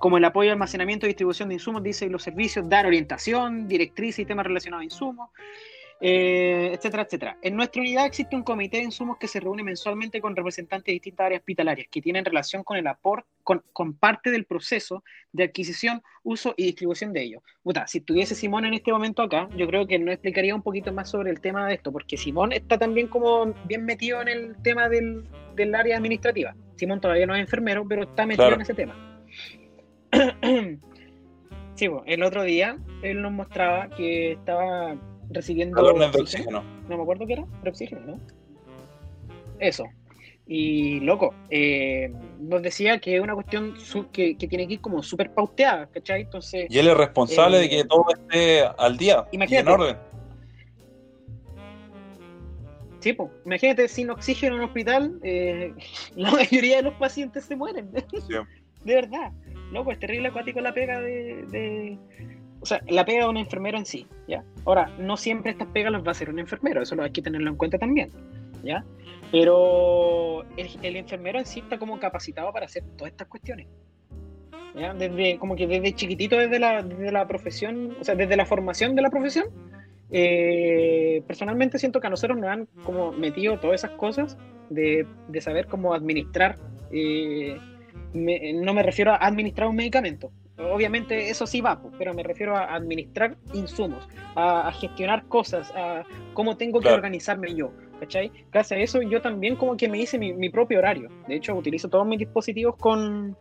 S1: como el apoyo, almacenamiento y distribución de insumos, dice, y los servicios, dar orientación, directrices y temas relacionados a insumos, eh, etcétera, etcétera. En nuestra unidad existe un comité de insumos que se reúne mensualmente con representantes de distintas áreas hospitalarias que tienen relación con el aporte, con, con parte del proceso de adquisición, uso y distribución de ellos. Puta, si estuviese Simón en este momento acá, yo creo que nos explicaría un poquito más sobre el tema de esto, porque Simón está también como bien metido en el tema del, del área administrativa. Simón todavía no es enfermero, pero está metido
S3: Claro.
S1: en ese tema. sí, bueno, el otro día él nos mostraba que estaba recibiendo
S3: Galones de
S1: oxígeno. No me acuerdo qué era, pero oxígeno, ¿no? Eso. Y loco, eh, nos decía que es una cuestión su- que, que tiene que ir como súper pauteada, ¿cachai? Entonces,
S3: Y él es responsable
S1: Eh,
S3: de que todo esté al día y en orden.
S1: sí, po, imagínate sin oxígeno en un hospital, eh, la mayoría de los pacientes se mueren. De verdad. Loco, es terrible acuático la pega de, de- O sea, la pega de un enfermero en sí, ¿ya? Ahora, no siempre estas pegas las va a hacer un enfermero, eso lo hay que tenerlo en cuenta también, ¿ya? Pero el, el enfermero en sí está como capacitado para hacer todas estas cuestiones. ¿ya? Desde, como que desde chiquitito, desde la, desde la profesión, o sea, desde la formación de la profesión, eh, personalmente siento que a nosotros nos han como metido todas esas cosas de, de saber cómo administrar eh, me- no me refiero a administrar un medicamento. Obviamente eso sí va, pero me refiero a administrar insumos, a, a gestionar cosas, a cómo tengo que organizarme yo. ¿cachai? Gracias a eso yo también como que me hice mi, mi propio horario. De hecho, utilizo todos mis dispositivos con,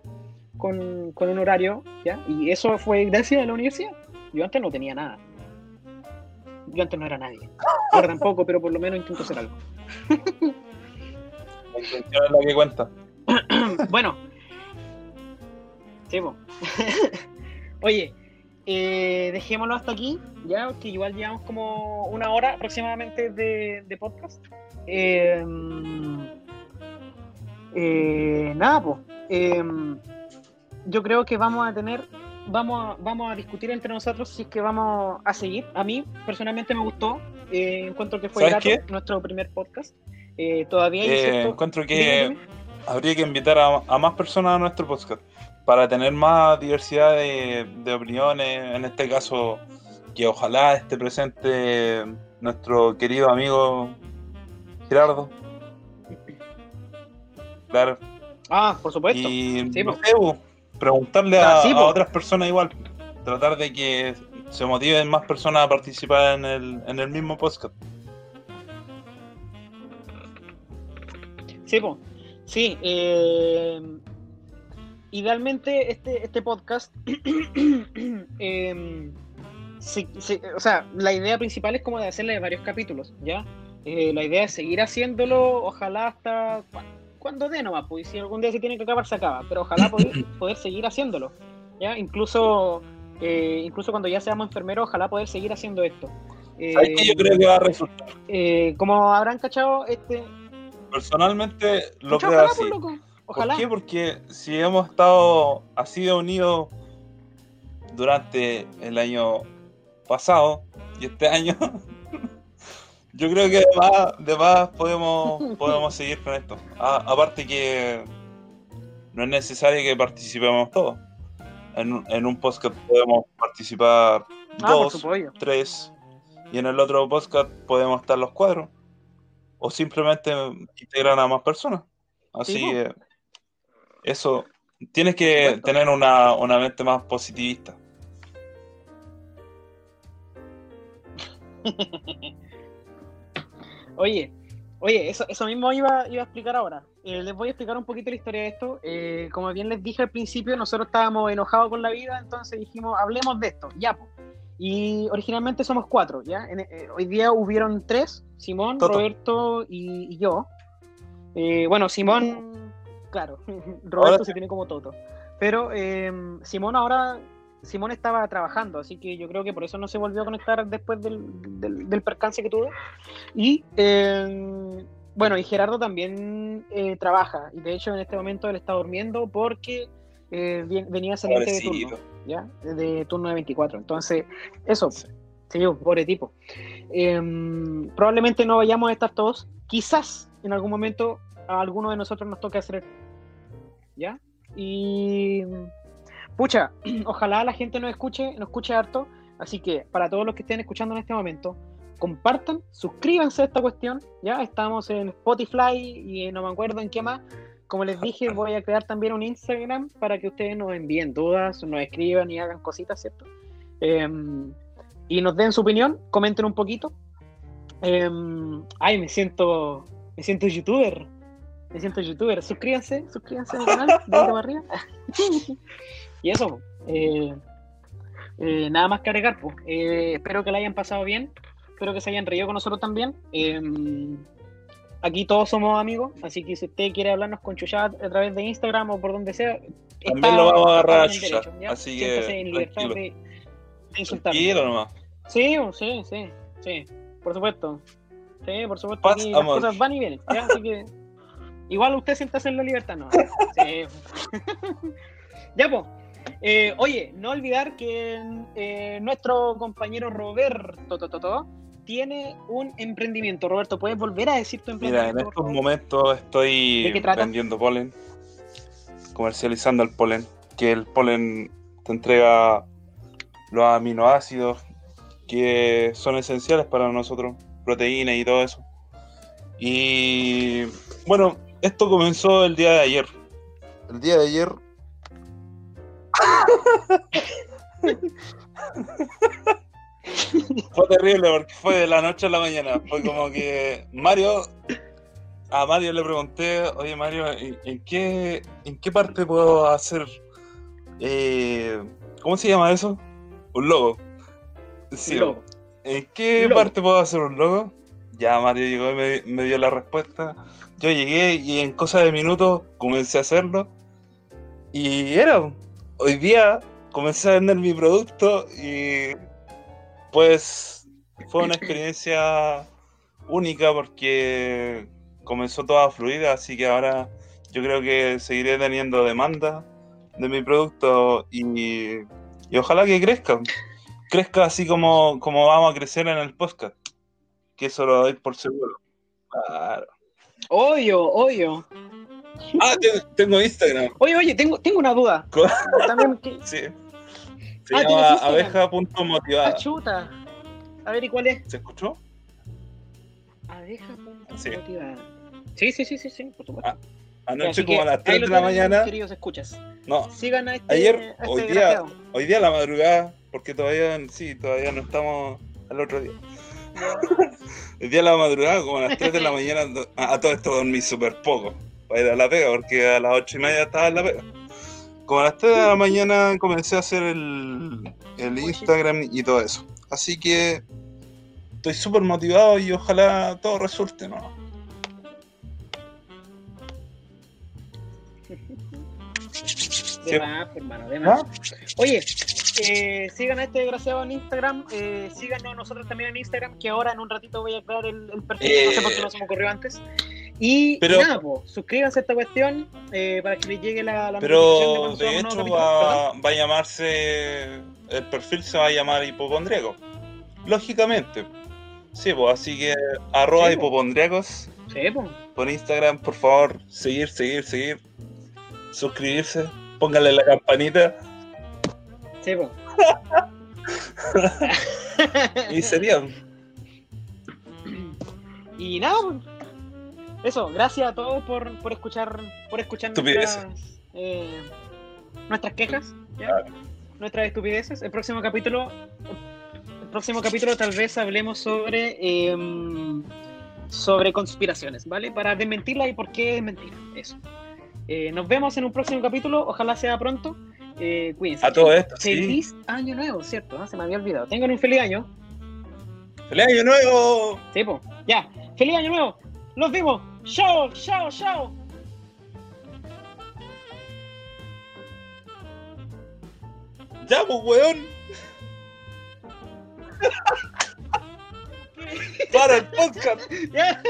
S1: con, con un horario, ¿ya? Y eso fue gracias a la universidad. Yo antes no tenía nada. Yo antes no era nadie. Ahora tampoco, pero por lo menos intento hacer algo.
S3: La intención es la que cuenta.
S1: bueno. Sí, po. Oye, eh, dejémoslo hasta aquí, ya, que igual llevamos como una hora aproximadamente de, de podcast. Eh, eh, nada, pues. yo creo que vamos a tener, vamos a, vamos a discutir entre nosotros si es que vamos a seguir. A mí, personalmente, me gustó. eh, encuentro que fue nuestro primer podcast. Eh, todavía hay
S3: Eh, encuentro
S1: Dime,
S3: que
S1: dime.
S3: habría que invitar a, a más personas a nuestro podcast para tener más diversidad de, de opiniones. En este caso, que ojalá esté presente nuestro querido amigo Gerardo. Claro.
S1: Ah, por supuesto.
S3: Y
S1: Sí,
S3: no
S1: po.
S3: sé, po, preguntarle
S1: Ah,
S3: a,
S1: sí,
S3: a
S1: po.
S3: otras personas igual. Tratar de que se motiven más personas a participar en el, en el mismo podcast.
S1: Sí, po. sí. eh, idealmente este, este podcast, eh, sí, o sea, la idea principal es como de hacerle varios capítulos, ¿ya? Eh, la idea es seguir haciéndolo, ojalá hasta cu- cuando dé nomás, pues si algún día se tiene que acabar, se acaba, pero ojalá poder, poder seguir haciéndolo, ¿ya? Incluso, eh, incluso cuando ya seamos enfermeros, ojalá poder seguir haciendo esto.
S3: ¿Sabes qué? Yo creo que va a resultar.
S1: Eh, como habrán cachado, este...
S3: Personalmente lo creo
S1: ojalá,
S3: así.
S1: pues, loco, Ojalá.
S3: ¿Por qué? Porque si hemos estado así de unidos durante el año pasado y este año, yo creo que de más, de más podemos, podemos seguir con esto. A- aparte que no es necesario que participemos todos. En, un- en un podcast podemos participar
S1: Ah,
S3: dos, tres, y en el otro podcast podemos estar los cuatro. O simplemente integrar a más personas. Así
S1: Sí.
S3: Eso, tienes que tener una, una mente más positivista.
S1: Oye, oye, eso, eso mismo iba, iba a explicar ahora. Eh, les voy a explicar un poquito la historia de esto. Eh, como bien les dije al principio, nosotros estábamos enojados con la vida, entonces dijimos, hablemos de esto, ya. po. Y originalmente somos cuatro, ¿ya? En- eh, hoy día hubieron tres, Simón,
S3: Toto.
S1: Roberto y, y yo. Bueno, Simón, claro, Roberto
S3: Ahora-
S1: se tiene como Toto. Pero eh, Simón ahora, Simón estaba trabajando, así que yo creo que por eso no se volvió a conectar después del, del, del percance que tuvo. Y eh, bueno, y Gerardo también eh, trabaja, y de hecho en este momento él está durmiendo porque eh, venía saliente de turno. ¿ya? De turno de 24. Entonces, eso,
S3: Sí.
S1: sí, pobre tipo. Eh, probablemente no vayamos a estar todos, quizás en algún momento a alguno de nosotros nos toque hacer, ¿ya? Y pucha, ojalá la gente nos escuche, nos escuche harto. Así que para todos los que estén escuchando en este momento, compartan, suscríbanse a esta cuestión. Ya estamos en Spotify y no me acuerdo en qué más. Como les dije, voy a crear también un Instagram para que ustedes nos envíen dudas, nos escriban y hagan cositas, ¿cierto? Em, y nos den su opinión, comenten un poquito. Em, ay, me siento, me siento youtuber. Me siento youtuber. Suscríbanse, suscríbanse al canal, dedito para arriba. y eso, eh, eh, nada más que agregar, pues. Eh, espero que la hayan pasado bien. Espero que se hayan reído con nosotros también. Eh, aquí todos somos amigos, así que si usted quiere hablarnos con Chuchat a través de Instagram o por donde sea,
S3: También lo vamos a agarrar a Chuchat, así que
S1: en libertad de, de.
S3: Tranquilo nomás.
S1: Sí, sí, sí, sí, por supuesto. Sí, por supuesto. Aquí las cosas van y vienen. ¿ya? Así que igual usted siéntase en la libertad, ¿no? Sí. ya, pues. Eh, oye, no olvidar que eh, nuestro compañero Roberto Tototo tiene un emprendimiento. Roberto, ¿puedes volver a decir tu
S3: Mira,
S1: emprendimiento?
S3: en
S1: por
S3: estos momentos
S1: ¿De
S3: estoy vendiendo polen, comercializando el polen, que el polen te entrega los aminoácidos que son esenciales para nosotros, proteínas y todo eso. Y bueno, esto comenzó el día de ayer. El día de ayer. fue terrible porque fue de la noche a la mañana. Fue como que Mario a Mario le pregunté, oye Mario, ¿en, qué, en qué parte puedo hacer, eh, ¿cómo se llama eso? Un logo. Sí,
S1: logo.
S3: ¿En qué
S1: logo.
S3: parte puedo hacer un logo? Ya Mario llegó y me, dio la respuesta. Yo llegué y en cosa de minutos comencé a hacerlo. Y era, hoy día comencé a vender mi producto y pues fue una experiencia única porque comenzó todo a fluir, así que ahora yo creo que seguiré teniendo demanda de mi producto y, y ojalá que crezca. Crezca así como, como vamos a crecer en el podcast. Que eso lo doy por seguro. Claro.
S1: Obvio, obvio.
S3: Ah, te- tengo Instagram.
S1: Oye, oye, tengo, tengo una duda. También
S3: Sí. Se
S1: Ah,
S3: llama abeja.motivada.
S1: ah, chuta. A ver, ¿y cuál es?
S3: ¿Se escuchó?
S1: Abeja
S3: Sí.
S1: motivada. Sí, sí, sí, sí, sí, por supuesto.
S3: Anoche
S1: Así
S3: como a las
S1: ahí
S3: 3
S1: lo
S3: de la mañana.
S1: Queridos escuchas.
S3: No,
S1: Sigan a este,
S3: Ayer,
S1: a este
S3: hoy día- hoy día a la madrugada, porque todavía sí, todavía no estamos al otro día. El día a la madrugada, como a las 3 de la mañana, a, a todo esto dormí súper poco para ir a la pega, porque a las 8 y media estaba en la pega. Como a las 3 de la mañana comencé a hacer el, el Instagram y todo eso. Así que estoy súper motivado y ojalá todo resulte, ¿no?
S1: De
S3: Sí.
S1: más, hermano, de más.
S3: ¿Ah?
S1: Oye, eh, sigan a este desgraciado en Instagram. Eh, síganos nosotros también en Instagram, que ahora en un ratito voy a crear el, el perfil. No sé por qué no se me ocurrió antes. Y
S3: Pero-
S1: nada, po, suscríbanse a esta cuestión eh, para que les llegue la, la
S3: Pero de hecho va, va a llamarse, el perfil se va a llamar hipocondriaco. Lógicamente. Sí, pues así que arroba
S1: Sí,
S3: hipocondriacos
S1: Sí, po.
S3: por Instagram, por favor, seguir, seguir, seguir, suscribirse, póngale la campanita
S1: Sí,
S3: y sería.
S1: Y nada, eso, gracias a todos por, por escuchar, por escuchar nuestras, eh, nuestras quejas, ¿ya? nuestras estupideces. El próximo capítulo, próximo capítulo tal vez hablemos sobre em, sobre conspiraciones, ¿vale? Para desmentirla y por qué es mentira. Eso. Eh, nos vemos en un próximo capítulo. Ojalá sea pronto. Eh, cuídense.
S3: A todo esto, sí.
S1: Feliz año nuevo, ¿cierto? Ah, Se me había olvidado. Tengan un feliz año.
S3: ¡Feliz año nuevo!
S1: Sí, po. Ya. Feliz año nuevo. Nos vemos. Chao, chao, chao.
S3: ¡Ya, pues, weón! ¡Para el podcast!
S1: Ya.